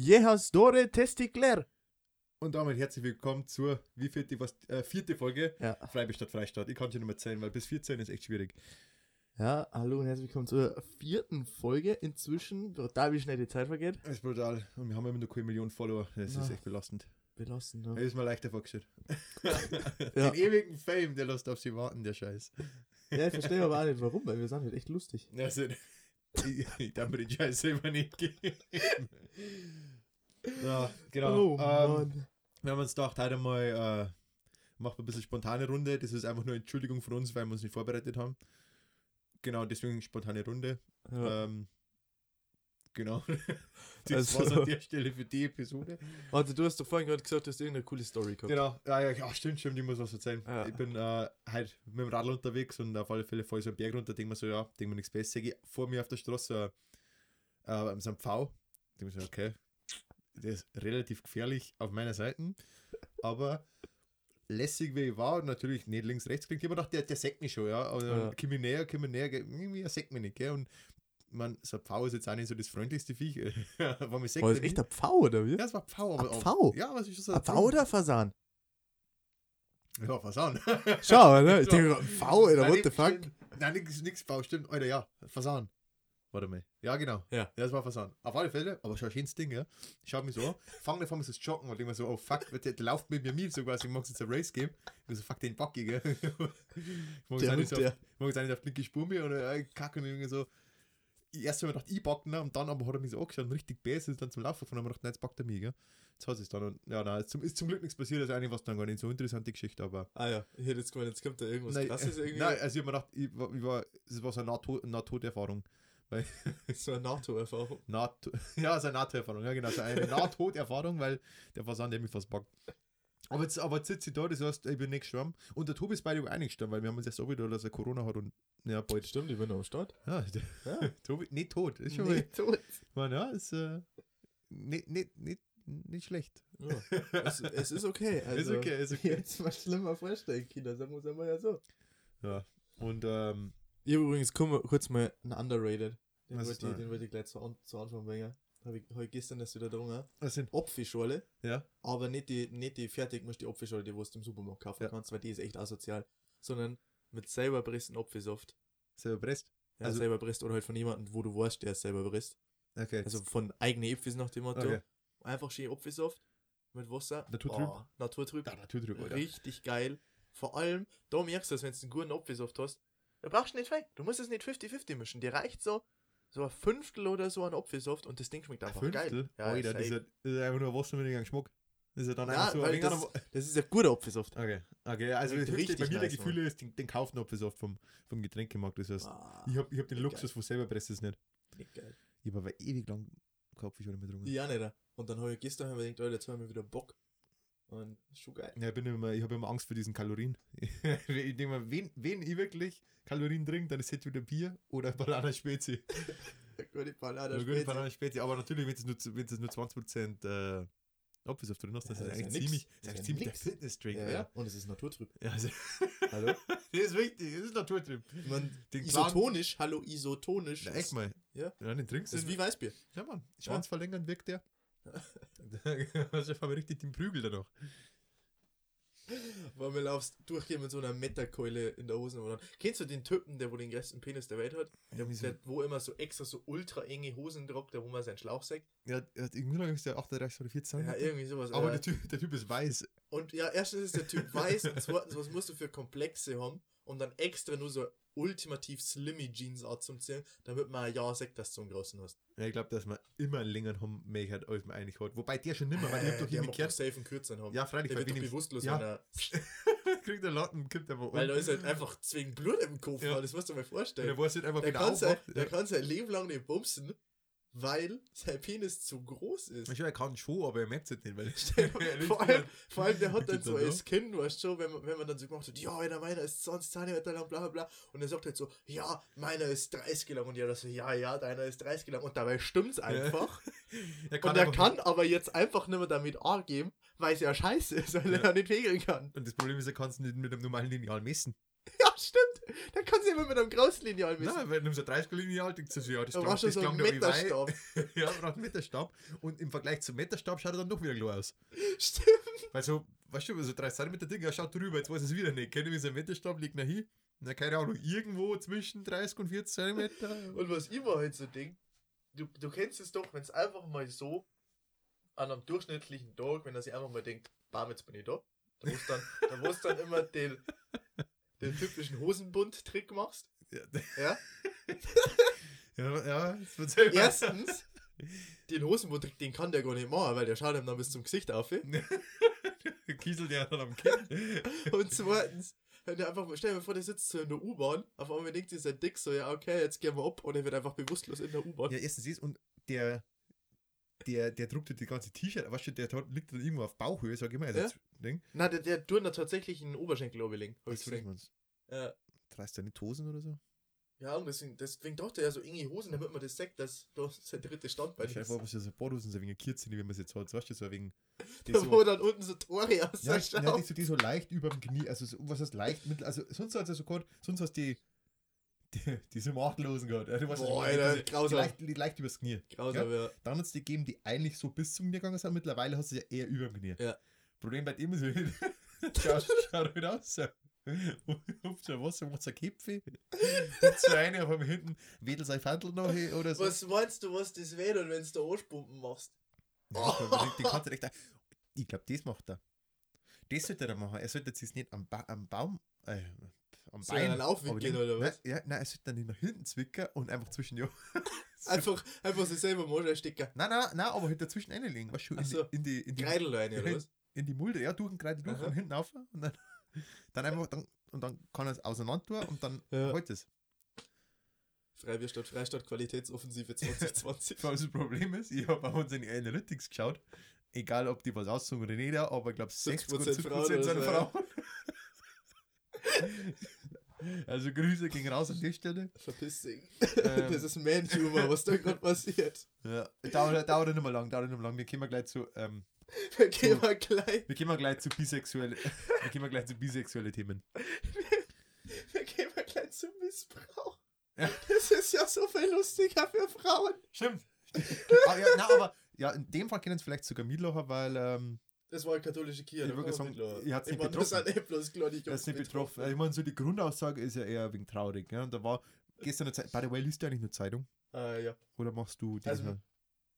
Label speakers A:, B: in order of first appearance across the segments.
A: Jehastore Testikler.
B: Und damit herzlich willkommen zur wie vierte, was, äh, vierte Folge
A: Ja.
B: Freiburg statt Freistaat. Ich kann schon nicht mehr zählen, weil bis 14 ist echt schwierig.
A: Ja, hallo und herzlich willkommen zur vierten Folge. Inzwischen, brutal wie schnell die Zeit vergeht.
B: Das ist brutal. Und wir haben immer nur keine Million Follower. Das ist
A: Na.
B: echt belastend.
A: Belassen,
B: Das
A: ne?
B: ist mir leichter vorgestellt.
A: Ja.
B: Den ewigen Fame, der lässt auf sie warten, der Scheiß.
A: Ja, ich verstehe aber auch nicht warum, weil wir sind halt echt lustig.
B: Also, ich, ich darf mir den Scheiß selber nicht geben. ja, genau.
A: Oh,
B: ähm, wir haben uns gedacht, heute mal äh, machen wir ein bisschen spontane Runde. Das ist einfach nur Entschuldigung von uns, weil wir uns nicht vorbereitet haben. Genau, deswegen spontane Runde.
A: Ja.
B: Ähm, genau. das
A: Also-
B: war's an der Stelle für die Episode.
A: Warte, du hast doch vorhin gerade gesagt, du hast irgendeine coole Story gehabt.
B: Genau. Ja, ja, ja stimmt, stimmt, ich muss was erzählen.
A: Ja.
B: Ich bin äh, halt mit dem Radl unterwegs und auf alle Fälle fahre ich so einen Berg runter, denke mir so, ja, denke mir nichts Besseres. Sehe ich vor mir auf der Straße äh, äh, so ein Pfau. Denke mir so, okay, der ist relativ gefährlich auf meiner Seite, aber lässig wie ich war, natürlich nicht links, rechts klingt, ich hab mir gedacht, der, der sägt mich schon, ja. Aber
A: Ja.
B: komm ich näher, komm ich näher, irgendwie er sägt mich nicht, gell. Und man, so ein Pfau ist jetzt auch nicht so das freundlichste Viech. War mir sägt
A: War das echt ein Pfau, oder wie?
B: Ja, es war Pfau, aber.
A: Ein Pfau?
B: Ja, es ist schon so.
A: Ein Pfau oder Fasan?
B: Ja, Fasan.
A: Schau, ne? Ich
B: So.
A: denke, Pfau,
B: Nein,
A: what the fuck?
B: Nein, nix, nix Pfau, stimmt. Alter, ja, Fasan. Warte mal. Ja, genau.
A: Ja.
B: Ja, das war Fasan. Auf alle Fälle, aber schon ein schönes Ding, ja. Ich schau mich so an, fange davon zu joggen und denke mir so, oh fuck, der, der läuft mit mir mit, so quasi, ich mag jetzt ein Race geben. Ich so, fuck den Backi, gell. ich mag jetzt nicht auf- ich mag jetzt auch nicht auf die linke Spur mehr oder äh, kacke und irgendwie so. Ich erst habe ich gedacht, ich backen, und dann aber hat er mich so angeschaut und richtig bäse ist dann zum Laufen von und hab mir gedacht, nein, jetzt packt er mich, gell. Jetzt hat es dann und ja, nein, ist zum, ist zum Glück nichts passiert, also eigentlich war es dann gar nicht so interessante Geschichte, aber.
A: Ah ja, ich hätte jetzt gemeint, jetzt kommt da irgendwas
B: Nein,
A: krasses irgendwie.
B: Nein, also ich hab mir gedacht, ich war, ich war, das war so eine Nahto- Nahtoderfahrung.
A: So eine NATO-Erfahrung.
B: Naht ja, so eine Nahtoderfahrung, ja genau, so eine Nahtoderfahrung, weil der Versand der mich fast packt. Aber jetzt, aber jetzt sitze ich da, das heißt, ich bin nicht gestorben. Und der Tobi ist beide auch nicht gestorben, weil wir haben uns erst auch wieder, dass er Corona hat und ja, bald.
A: Stimmt, ich bin am Start.
B: Ja,
A: Ja.
B: Tobi, nicht tot, ist schon
A: Nee,
B: mal,
A: tot.
B: man, ja, ist äh, nicht, nicht, nicht, nicht schlecht.
A: Ja. Es, es ist okay. Also,
B: ist okay, ist okay.
A: Jetzt mal schlimmer vorstellen, Kinder, sagen wir es einmal ja so.
B: Ja. Und ähm,
A: Ich habe übrigens kurz mal einen Underrated. Den wollte ich,
B: da?
A: den wollte ich gleich zu, zu Anfang bringen. Habe ich, ich gestern das wieder drungen.
B: was sind,
A: Apfelschorle,
B: ja,
A: aber nicht die, nicht die fertig musst die Apfelschorle, die du im Supermarkt kaufen
B: Ja.
A: kannst, weil die ist echt asozial. Sondern mit selber pressten Apfelsaft.
B: selber presst.
A: Ja,
B: Also-
A: selber presst oder halt von jemandem, wo du weißt, der es selber presst.
B: Okay.
A: Also von eigenen Äpfel nach dem Motto.
B: okay.
A: Einfach schön Apfelsaft mit Wasser.
B: Naturtrüb.
A: Oh, Naturtrüb.
B: Drüber, Alter.
A: Richtig geil. Vor allem, da merkst du es, wenn du einen guten Apfelsaft hast. Da brauchst du nicht viel. Du musst es nicht 50-50 mischen. Dir reicht so, so ein Fünftel oder so an Apfelsaft und das Ding schmeckt einfach geil.
B: Fünftel?
A: Ja,
B: Alter,
A: ist
B: das ist,
A: ja
B: ja, das ist einfach nur Wasser mit dem Geschmack. Das ist ja dann
A: Ja,
B: einfach so ein
A: das,
B: an-
A: das ist ein guter Apfelsaft.
B: Okay, okay, also das
A: richtig
B: bei mir der
A: nice,
B: Gefühle ist, den, den kaufen Apfelsaft vom, vom Getränkemarkt. Das heißt,
A: Ah,
B: ich habe ich hab den
A: geil.
B: Luxus von selber presst es nicht.
A: nicht geil.
B: Ich habe aber ewig lang Kopfschorle mit getrunken.
A: Ja, nicht. Und dann habe ich gestern hab ich gedacht, Alter, jetzt haben wir wieder Bock. Und schon geil.
B: Ja, ich, bin immer, ich habe immer Angst vor diesen Kalorien. ich denke mal, wen, wen ich wirklich Kalorien trinke, dann ist es wieder Bier oder Banana Spezi.
A: Gute
B: Oder gute Banana Spezi. Aber natürlich, wenn es nur, wenn es nur 20% äh, Apfelsaft drin hast, dann
A: Ja,
B: ist das
A: das ist
B: eigentlich
A: ja
B: ziemlich,
A: Das
B: das
A: ist
B: ziemlich der. Fitness-Drink.
A: Ja,
B: Ja.
A: Und es ist naturtrüb.
B: ja. also,
A: Hallo?
B: das ist wichtig, das ist Naturtrip.
A: Man,
B: Den
A: isotonisch, hallo, isotonisch.
B: Na, echt mal.
A: Ja.
B: Ja, den trinkst
A: Das ist
B: du.
A: wie Weißbier.
B: Ja, Mann. Schwanz verlängern wirkt der. da hast du einfach richtig den Prügel danach.
A: Weil wir laufst durchgehen mit so einer Metterkeule in der Hose. Oder? Kennst du den Typen, der wo den größten Penis der Welt hat? Der,
B: so-
A: der, wo immer so extra so ultra enge Hosen tragt, da wo man seinen Schlauch sagt?
B: Ja, er hat irgendwie noch ist der 38 oder 40
A: Ja, irgendwie sowas.
B: Aber
A: äh,
B: der typ, der typ ist weiß.
A: und ja, erstens ist der Typ weiß und zweitens, was musst du für Komplexe haben, um dann extra nur so ultimativ slimmy Jeans anzuziehen, damit man ein Jahr sagt, dass du einen großen hast.
B: Ja, ich glaube, dass man immer längeren haben möchte, als man eigentlich hat. Wobei der schon nimmer, weil ich hab
A: Äh,
B: doch
A: doch
B: gehört.
A: safe einen kürzeren haben.
B: Ja, freilich,
A: der
B: weil
A: wird doch bewusstlos,
B: ja.
A: wenn er,
B: kriegt der Latten, kippt aber um.
A: weil da ist halt einfach zwingend Blut im Kopf,
B: Ja.
A: das musst du dir mal
B: Und
A: vorstellen.
B: der weiß einfach,
A: Der
B: wieder
A: kann, sein, der kann sein Leben lang nicht bumsen, weil sein Penis zu groß ist.
B: Ich er kann schon, aber er merkt es nicht, weil
A: vor, allem, vor allem, der hat dann so als Kind, weißt du, wenn man, wenn man dann so gemacht hat, ja, Alter, meiner ist 20 cm lang, bla bla bla. Und er sagt halt so, ja, meiner ist 30 lang. Und ja, das so, ja, ja, deiner ist 30 lang. Und dabei stimmt's einfach.
B: er
A: und er
B: einfach-
A: kann aber jetzt einfach nicht mehr damit angeben, weil es ja scheiße ist, weil er
B: Ja.
A: nicht regeln kann.
B: Und das Problem ist, er kann es nicht mit einem normalen Lineal messen.
A: Stimmt. Da kannst du immer mit einem Großlineal messen.
B: Nein, wenn du so 30 Lineal denkst du ja, das
A: Da
B: klang- das
A: so
B: klang doch wie weit. Ja, braucht einen Meterstab. Und im Vergleich zum Meterstab schaut er dann doch wieder klar aus.
A: Stimmt.
B: Weil so, weißt du, so 30 cm Ding, er schaut drüber, jetzt weiß es wieder nicht. Kennt ihr, wie so ein Meterstab liegt nach hin? Na, keine Ahnung, irgendwo zwischen 30 und 40 cm.
A: Und was immer halt so Ding, du, du kennst es doch, wenn es einfach mal so an einem durchschnittlichen Tag, wenn er sich einfach mal denkt, bam, jetzt bin ich da. Da musst dann, da dann immer den, den typischen Hosenbund-Trick machst.
B: Ja,
A: Ja?
B: ja, ja das wird selber.
A: Erstens, den Hosenbund-Trick, den kann der gar nicht machen, weil der schaut ihm dann bis zum Gesicht auf.
B: Kieselt ja dann am Kinn.
A: Und zweitens, wenn der einfach, stell dir vor, der sitzt so in der U-Bahn, auf einmal denkt dieser Dick so, ja, okay, jetzt gehen wir ab, und er wird einfach bewusstlos in der U-Bahn.
B: Ja, erstens ist, und der, der, der druckt die ganze T-Shirt, weißt du, der liegt dann irgendwo auf Bauchhöhe, sag ich mal. Also
A: Ja.
B: Ding.
A: Na, der, der tut da tatsächlich einen Oberschenkel oberlegen, hab ich gesehen. Ja.
B: Reißt er nicht Hosen oder so?
A: Ja, und deswegen, deswegen dachte er ja so enge Hosen, damit man das sagt, dass da sein drittes Standbein ist.
B: vor, was ja so Badhosen so wegen Kürzen, wie man es jetzt hat, weißt du, so wegen.
A: Da
B: so,
A: wo dann unten so Tore aus
B: ja, ja, die, so, die so leicht über dem Knie, also so, was heißt leicht, mittel, also sonst hat es ja so gehabt, sonst hast du die, die, so machtlosen gehabt. Ja, du weißt, was ich
A: Boah,
B: meine,
A: Alter,
B: diese- die,
A: grausam.
B: leicht, die leicht übers Knie.
A: Grausam, ja.
B: Dann hat es die gegeben, die eigentlich so bis zum Knie gegangen sind, mittlerweile hast du ja eher über dem Knie.
A: Ja.
B: Problem bei dem ist schaut, schaut halt aus. Hupft so Wasser, macht so ein Köpfe. Hupft so eine, auf einmal hinten wedelt sein Fandel noch oder so.
A: Was meinst du, was das wäre, wenn du da Arschpumpen machst?
B: Ja, den, den kannst du. Ich glaube, das macht er. Das sollte er machen. Er sollte sich nicht am, ba am Baum. Äh, am
A: Soll dann aufwickeln oder was?
B: Nein, ja, nein, er sollte dann nicht nach hinten zwicken und einfach zwischen die
A: Einfach, einfach sich selber mal stecken.
B: Nein, nein, nein, aber halt dazwischen reinlegen. Weißt du, in,
A: so.
B: die, in die, in die,
A: Kreidel rein, oder was?
B: in die Mulde, ja, durch den Kreide durch
A: Aha.
B: und hinten auf und dann, dann einfach, dann, und dann kann er es auseinander tun und dann
A: Ja.
B: halt es.
A: Freibier statt Freistadt Qualitätsoffensive 2020.
B: Was das Problem ist, ich habe bei uns in die Analytics geschaut, egal ob die was aussagen oder nicht, aber ich glaube 60 oder
A: 70%
B: 70%
A: Frauen
B: sind
A: ja.
B: Frauen. Also Grüße gehen raus an die Stelle.
A: Verpiss dich.
B: Ähm.
A: Das ist Man-Humor, was da gerade passiert.
B: Ja. Dauert, dauert nicht mehr lang, dauert nicht mehr lang. Wir kommen gleich zu, ähm,
A: Wir gehen mal gleich.
B: wir kommen gleich zu bisexuelle, wir kommen gleich zu bisexuelle Themen.
A: Wir gehen mal gleich zum Missbrauch.
B: Ja.
A: Das ist ja so viel lustiger für Frauen.
B: Stimmt. ah, ja, na, aber ja, in dem Fall kennen es vielleicht sogar Mietlacher, weil ähm,
A: Das war eine katholische Kirche.
B: Ich würde sagen, ihr hat's
A: ich meine, das sind eh bloß Jungs
B: ist nicht betroffen. Ich meine, so die Grundaussage ist ja eher wegen traurig. Ja? Und da war gestern eine Zeit, by the way, liest du eigentlich nur Zeitung?
A: Ah, ja.
B: Oder machst du die
A: Also,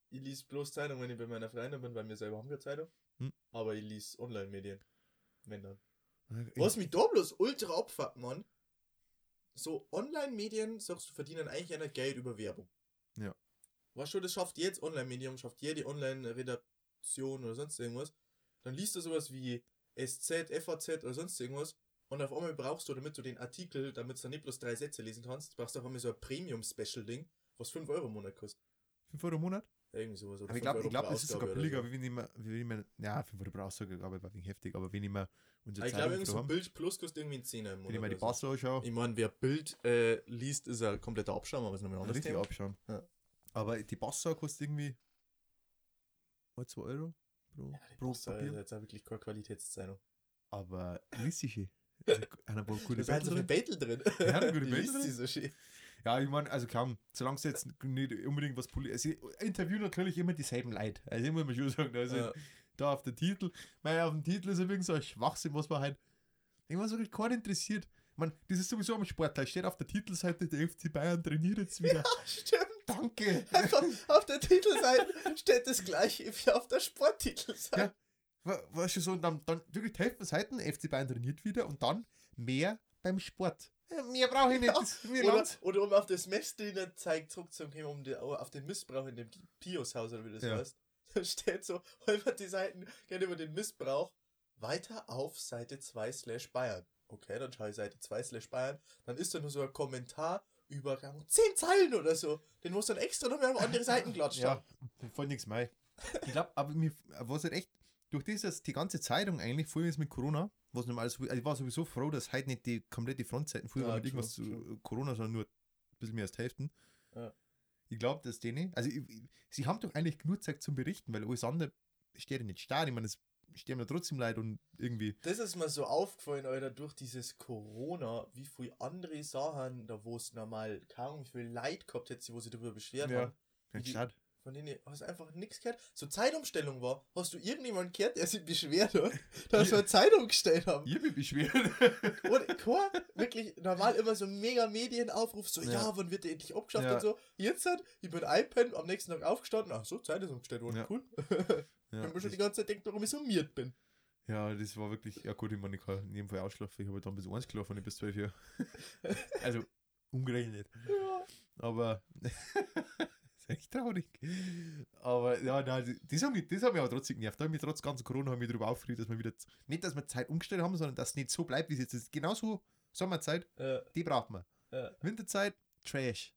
A: Ich lese bloß Zeitung, wenn ich bei meiner Freundin bin, weil wir selber haben keine Zeitung.
B: Hm.
A: Aber ich lese Online-Medien. Wenn dann.
B: Ich-
A: Was mich da bloß ultra abfuckt, Mann. So Online-Medien, sagst du, verdienen eigentlich einer Geld über Werbung.
B: Ja.
A: Weißt du, das schafft jetzt Online-Medium, schafft jede Online-Redaktion oder sonst irgendwas. Dann liest du sowas wie SZ, FAZ oder sonst irgendwas. Und auf einmal brauchst du, damit du den Artikel, damit du dann nicht bloß drei Sätze lesen kannst, brauchst du auf einmal so ein Premium-Special-Ding, was 5 Euro im Monat kostet.
B: 5 Euro im Monat?
A: Irgendwie sowas.
B: Aber ich
A: 5
B: glaube, glaub, das ist sogar billiger,
A: so.
B: wie wenn ich mir, wie wenn ich mir, ja, 5 Euro pro Aussage, aber war wegen heftig, aber wenn ich mir unsere
A: Ich glaube, so ein Bild Plus kostet irgendwie ein 10 im Monat.
B: wenn ich mir die
A: oder so.
B: Anschaue,
A: Ich meine, wer Bild äh, liest, ist ein kompletter Abschaum, aber ist nochmal ein anderes
B: richtig
A: Thema.
B: abschauen.
A: Ja.
B: Aber die Passe kostet irgendwie mal 2 Euro pro,
A: Ja,
B: pro
A: ist
B: Papier.
A: jetzt auch wirklich keine Qualitätszeitung.
B: Aber listige. Einer war gute
A: Da sind so viele
B: Bälle
A: Beitel drin.
B: Ja, gute
A: liest
B: drin.
A: so schön.
B: Ja, ich meine, also kaum, solange es jetzt nicht unbedingt was Poli Sie interviewen natürlich immer dieselben Leute. Also, ich muss mal schon sagen, also
A: Ja.
B: da auf der Titel, weil auf dem Titel ist ja wegen so ein Schwachsinn, was man halt, irgendwas wirklich keinen interessiert. Man, das ist sowieso am Sportteil, steht auf der Titelseite, der FC Bayern trainiert jetzt wieder.
A: Stimmt.
B: Danke!
A: Einfach auf der Titelseite steht das gleiche wie auf der Sporttitelseite.
B: Ja. Wa- Weißt du so, und dann, dann wirklich die Hälfte Seiten, FC Bayern trainiert wieder und dann mehr beim Sport. Mehr brauche ich nicht,
A: Ja, Oder, oder um auf das Messdiener zeigt zurückzukommen, um die, auf den Missbrauch in dem Pius-Haus oder wie das
B: Ja.
A: heißt. Da steht so, häufig die Seiten gehen über den Missbrauch weiter auf Seite 2 slash Bayern. Okay, dann schaue ich Seite 2 slash Bayern. Dann ist da nur so ein Kommentar über keine Ahnung, 10 Zeilen oder so. Den muss dann extra noch mehr auf andere Seiten klatscht.
B: Ja, voll nichts mehr. Ich glaube, aber mir was halt echt, durch das, dass die ganze Zeitung eigentlich, vorher ist mit Corona, was normal ist, also ich war sowieso froh, dass heute nicht die komplette Frontseiten früher
A: Ja,
B: war mit irgendwas zu. Corona, sondern nur ein bisschen mehr als die Hälften.
A: Ja.
B: Ich glaube, dass denen, also ich, ich, sie haben doch eigentlich genug Zeit zum Berichten, weil alles andere steht ja nicht stark. Ich meine, es sterben ja trotzdem Leid und irgendwie.
A: Das ist mir so aufgefallen, Alter, durch dieses Corona, wie viele andere Sachen, da wo es normal kaum wie viel Leid gehabt hätte, wo sie darüber beschwert haben.
B: Ja,
A: die-
B: schade.
A: Von denen hast du einfach nichts gehört. So Zeitumstellung war. Hast du irgendjemanden gehört, der sich beschwert hat, dass wir eine Zeitung gestellt haben?
B: Ich bin beschwert.
A: Und kein, wirklich normal immer so mega Medienaufruf, so, ja,
B: Ja.
A: wann wird der endlich abgeschafft
B: Ja.
A: und so. Jetzt hat, ich bin iPad am nächsten Tag aufgestanden, ach so, Zeit ist umgestellt worden,
B: Ja.
A: cool.
B: ja,
A: man schon die ganze Zeit denkt, warum ich summiert bin.
B: ja, das war wirklich, ja gut, ich meine, ich kann in jedem Fall ausschlafen. Ich habe dann bis 1 geschlafen, ich bis 12 Jahre. also, umgerechnet.
A: Ja.
B: Aber, ist echt traurig. Aber, ja, nein, das hat mich, das hat mich aber trotzdem genervt. Da habe ich mich trotz ganzen Corona mich darüber aufgeregt, dass wir wieder, nicht, dass wir Zeit umgestellt haben, sondern dass es nicht so bleibt, wie es jetzt ist. Genauso Sommerzeit,
A: Äh,
B: die braucht man.
A: äh.
B: Winterzeit, Trash.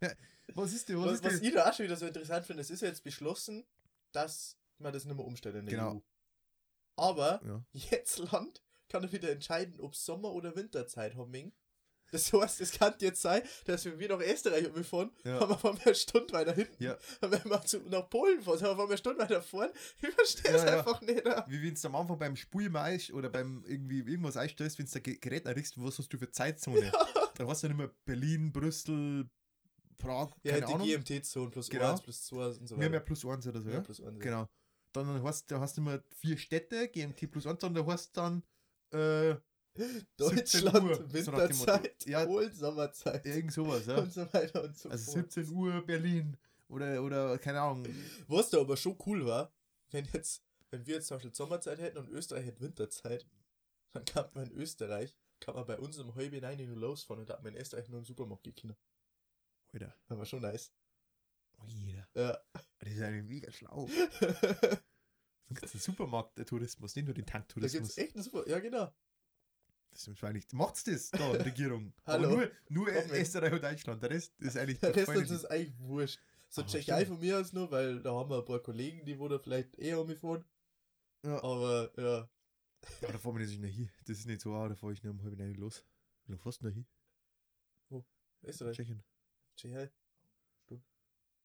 B: Ja, was ist denn, was,
A: Was,
B: ist
A: was ich da auch schon wieder so interessant finde, es ist ja jetzt beschlossen, dass man das nicht mehr umstellt in der
B: Genau.
A: EU. Aber
B: Ja.
A: jetzt Land kann er wieder entscheiden, ob Sommer- oder Winterzeit haben. wir. Das heißt, es kann jetzt sein, dass wenn wir nach Österreich umfahren,
B: Ja.
A: haben wir auf einmal eine Stunde weiter hinten.
B: Ja.
A: Und wenn wir zu, nach Polen fahren, haben wir auf einmal eine Stunde weiter vorne. Ich verstehe es
B: Ja, ja.
A: einfach nicht.
B: Wie wenn du am Anfang beim Spulmais oder beim irgendwie irgendwas einstellst, wenn du ein Gerät errichst, was hast du für Zeitzone? Dann hast du dann immer Berlin, Brüssel, Prag,
A: Ja,
B: keine
A: die
B: Ahnung.
A: GMT-Zone plus
B: Genau.
A: 1 plus 2 und so
B: Wir haben ja
A: weiter.
B: plus eins oder so,
A: Ja,
B: ja?
A: plus 1.
B: Genau. Dann hast du hast immer vier Städte, GMT plus eins, und da hast dann äh, 17
A: Deutschland,
B: Uhr, so.
A: Winterzeit,
B: Ja.
A: Polen, Sommerzeit
B: irgend sowas, ja.
A: und so weiter und so
B: Also
A: fort.
B: 17 Uhr Berlin oder, oder keine Ahnung.
A: Was da aber schon cool war, wenn jetzt, wenn wir jetzt zum Beispiel Sommerzeit hätten und Österreich hätte Winterzeit, dann kann man in Österreich, kann man bei uns um halb neun nur losfahren und da hat man in Österreich nur im Supermarkt gekriegt.
B: Alter.
A: Das war schon nice.
B: Jeder.
A: Ja.
B: Das ist eigentlich mega schlau.
A: da
B: Dann gibt es den Supermarkt-Tourismus, nicht nur den Tanktourismus.
A: echt einen Super, ja genau.
B: Das ist wahrscheinlich. Macht's das da, Regierung?
A: Hallo?
B: Aber nur, nur. Österreich und Deutschland. Der Rest ist eigentlich.
A: Der Rest uns ist eigentlich wurscht. So
B: Aber
A: Tschechei von mir aus nur, weil da haben wir ein paar Kollegen, die wo da vielleicht eher umgefahren.
B: Ja.
A: Aber ja,
B: Ja, da fahren wir nicht hin. Das ist nicht so, ah, da fahre ich nur um halb neun los. Wie lange fährst du noch hin?
A: Österreich,
B: Tschechien.
A: Tschechei.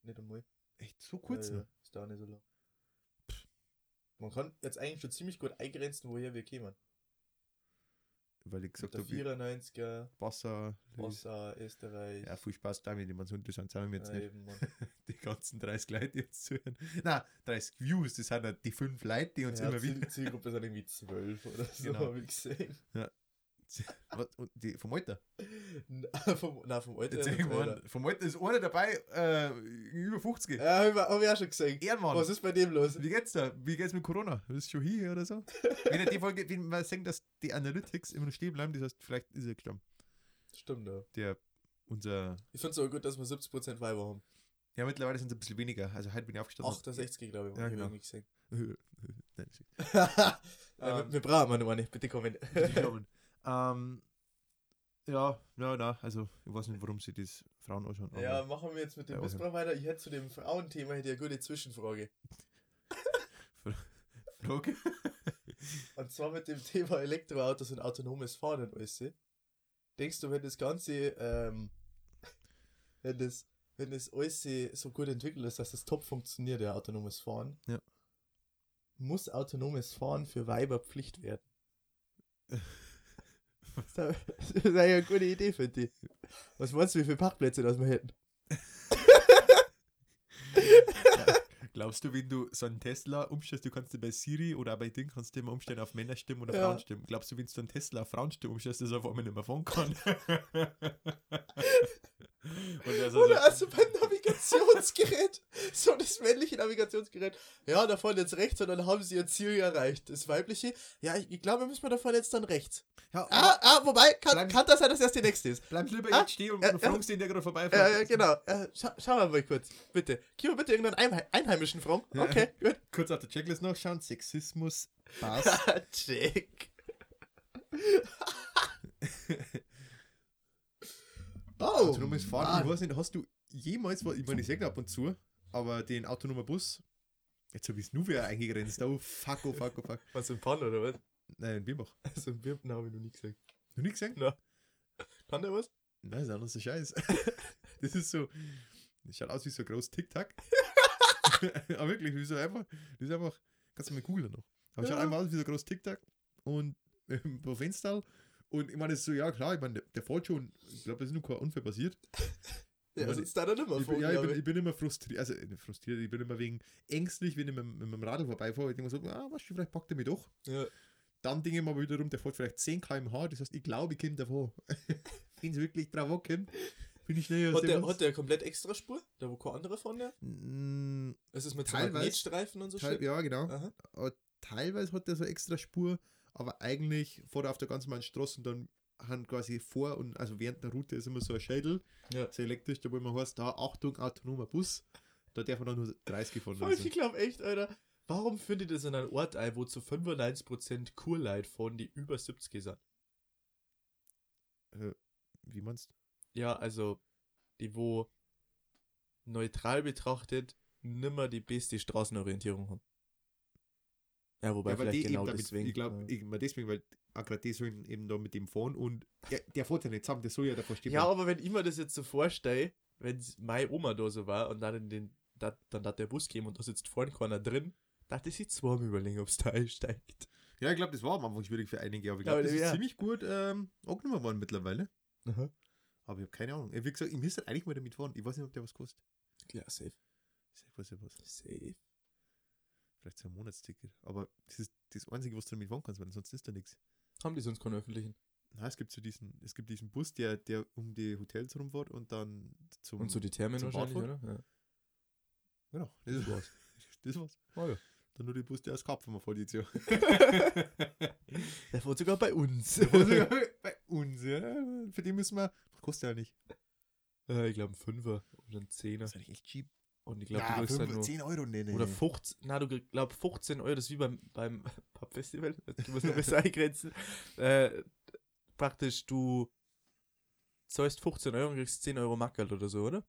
A: Nicht einmal.
B: Echt so kurz
A: ja, ja, Ist da nicht so lang. Man kann jetzt eigentlich schon ziemlich gut eingrenzen, woher wir kämen.
B: Weil ich gesagt habe,
A: 94er,
B: Wasser.
A: Wasser, Österreich.
B: Ja, viel Spaß damit. Ich meine, so interessant sind wir jetzt
A: ja,
B: nicht.
A: eben.
B: Die ganzen 30 Leute die jetzt zuhören. Nein, 30 Views, das sind ja die fünf Leute, die uns
A: ja,
B: immer
A: Ziel,
B: wieder.
A: Zielgruppe sind irgendwie 12 oder so,
B: Genau.
A: habe ich gesehen.
B: Was, die, vom Alter.
A: Na, vom, na, vom Alter.
B: Jetzt vom Alter ist einer dabei, äh, über 50.
A: Ja, habe ich, hab ich auch schon gesehen.
B: Ehrenmann.
A: Was ist bei dem los?
B: Wie geht's da? Wie geht's mit Corona? Ist schon hier oder so? wenn er die Folge, wenn wir sagen, dass die Analytics immer stehen bleiben, das heißt, vielleicht ist er gestorben.
A: Stimmt, ja.
B: Der, unser,
A: Ich finde es aber gut, dass wir 70% Weiber haben.
B: ja, mittlerweile sind es ein bisschen weniger. Also heute bin ich aufgestanden.
A: 68, glaube ich,
B: Ja,
A: ich
B: genau.
A: irgendwie gesehen.
B: Nein,
A: wir, wir brauchen mal noch eine, bitte kommen.
B: Ähm, ja, ja, na, also ich weiß nicht, warum sie das Frauen anschauen.
A: Ja, machen wir jetzt mit dem
B: Ja.
A: Missbrauch weiter. Ich hätte zu dem Frauenthema hätte eine gute Zwischenfrage.
B: Frage.
A: Und zwar mit dem Thema Elektroautos und autonomes Fahren und alles. Denkst du, wenn das Ganze, ähm, wenn das, wenn das alles so gut entwickelt ist, dass das top funktioniert, ja, autonomes Fahren,
B: Ja.
A: muss autonomes Fahren für Weiber Pflicht werden? Das ist eine gute Idee, finde ich. Was meinst du, wie viele Parkplätze das wir hätten?
B: Glaubst du, wenn du so einen Tesla umstellst, du kannst dir bei Siri oder bei Ding kannst du immer umstellen auf Männerstimmen oder
A: Ja.
B: Frauenstimmen. Glaubst du, wenn du so einen Tesla auf Frauenstimmen umstellst, dass er auf einmal nicht mehr fahren kann? Und er so,
A: Oder also beim Navigationsgerät. So das männliche Navigationsgerät. Ja, da vorne jetzt rechts und dann haben sie ihr Ziel erreicht. Das weibliche. Ja, ich, ich glaube, müssen wir da vorne jetzt dann rechts.
B: ja,
A: Ah, ah, wobei, kann,
B: Bleib-
A: kann das sein, dass das die nächste ist?
B: bleib lieber
A: Ah,
B: jetzt stehen und
A: ja,
B: du
A: ja.
B: fragst den, der gerade vorbeifährt.
A: Ja, ja, genau. Äh, scha schau mal, mal kurz. Bitte. Gib mir bitte irgendeinen Einhe Einheimischen.
B: Ja.
A: Okay, gut.
B: Kurz auf der Checklist nachschauen. Sexismus, Spaß.
A: Check. oh.
B: autonomes Fahren. Ich
A: Mann.
B: weiß nicht, hast du jemals, ich meine, ich sehe ab und zu, aber den autonomen Bus, jetzt habe ich es nur wieder eingegrenzt. Oh fuck, oh fuck, oh fuck.
A: Was im Pan oder was?
B: Nein, in Bimbach.
A: Also im Birpen habe ich noch nie gesehen.
B: Noch nie gesehen?
A: Kann der was?
B: Nein, das ist anders der Scheiß. Das ist so, das schaut aus wie so ein großes Tic-Tac. aber wirklich, wie so einfach, das ist einfach, kannst du mal googeln noch. Aber schaut
A: Ja.
B: einfach aus wie so ein großes TikTok und ähm, auf Insta. Und ich meine, das ist so, ja klar, ich meine, der, der fährt schon, ich glaube, es ist nur kein Unfall passiert.
A: Ja,
B: Aber
A: sitzt da dann immer
B: Ich
A: vor,
B: bin, ja, ich bin, ich bin immer frustriert, also frustriert, ich bin immer wegen ängstlich, wenn ich mit, mit meinem Radl vorbeifahre. Ich denke mir so, ah, was, vielleicht packt er mich doch.
A: Ja.
B: Dann denke ich mir wiederum, der fährt vielleicht 10 km/h, das heißt, ich glaube, ich komme davon. Wenn es wirklich drauf ankommt, bin ich schneller
A: Hat der, hat der komplett extra Spur? Da wo kein anderer von der?
B: Mm,
A: Es ist mit so
B: Teilweise.
A: Magnetstreifen und so
B: Teil, ja, genau.
A: Aha.
B: Aber teilweise hat der so extra Spur, aber eigentlich vor auf der ganz normalen Straße und dann haben quasi vor und also während der Route ist immer so ein Schädel,
A: Ja.
B: so elektrisch, da wo man heißt, da Achtung, autonomer Bus, da darf man dann nur 30 fahren.
A: Voll, Ich glaube echt, Alter. Warum findet es in einem Ort ein, wo zu 95% Kurleit von die über 70 sind?
B: Wie meinst du?
A: Ja, also die wo neutral betrachtet nimmer die beste Straßenorientierung haben. Ja, wobei
B: Ja,
A: vielleicht
B: die
A: genau
B: damit,
A: deswegen.
B: ich glaube,
A: ja.
B: deswegen, weil gerade die sollen eben da mit dem fahren und der, der fährt ja nicht zusammen, der soll ja davor stehen.
A: ja, aber wenn ich mir das jetzt so vorstelle, wenn meine Oma da so war und dann in den, da, dann hat der Bus käme und da sitzt vorne keiner drin, dachte ich zweimal überlegen, ob es da einsteigt.
B: ja, ich glaube, das war am Anfang schwierig für einige, aber ich
A: Ja,
B: glaube, das
A: ja.
B: ist ziemlich gut ähm, angenommen worden mittlerweile. Aber ich habe keine Ahnung. Wie gesagt, ich müsste eigentlich mal damit fahren. Ich weiß nicht, ob der was kostet.
A: Ja, safe.
B: Weiß nicht was.
A: Safe.
B: Vielleicht so ein Monatsticket. Aber das ist das Einzige, was du damit fahren kannst, weil sonst ist da nichts.
A: Haben die sonst keinen öffentlichen?
B: Na, es gibt so diesen, es gibt diesen Bus, der, der um die Hotels rumfährt und dann zum.
A: Und so die Thermen wahrscheinlich,
B: Badfahren?
A: oder? Ja.
B: Genau. Das war's. Das war's.
A: Oh ja.
B: Dann nur die Bus, der aus Kapfen vor die Tür.
A: Der fährt sogar bei uns.
B: Bei uns, ja. Für die müssen wir. Was kostet ja nicht?
A: äh, ich glaube, ein Fünfer oder ein Zehner.
B: Das ist eigentlich echt cheap.
A: Und ich glaube,
B: Ja,
A: du kriegst
B: fünf-
A: nur.
B: 10 Euro, nee, nee.
A: Oder 15, na, du glaub 15 Euro, das ist wie beim, beim Pub-Festival. Du musst noch besser eingrenzen. Äh, praktisch, du zahlst 15 Euro und kriegst 10 Euro Mackerl oder so, oder?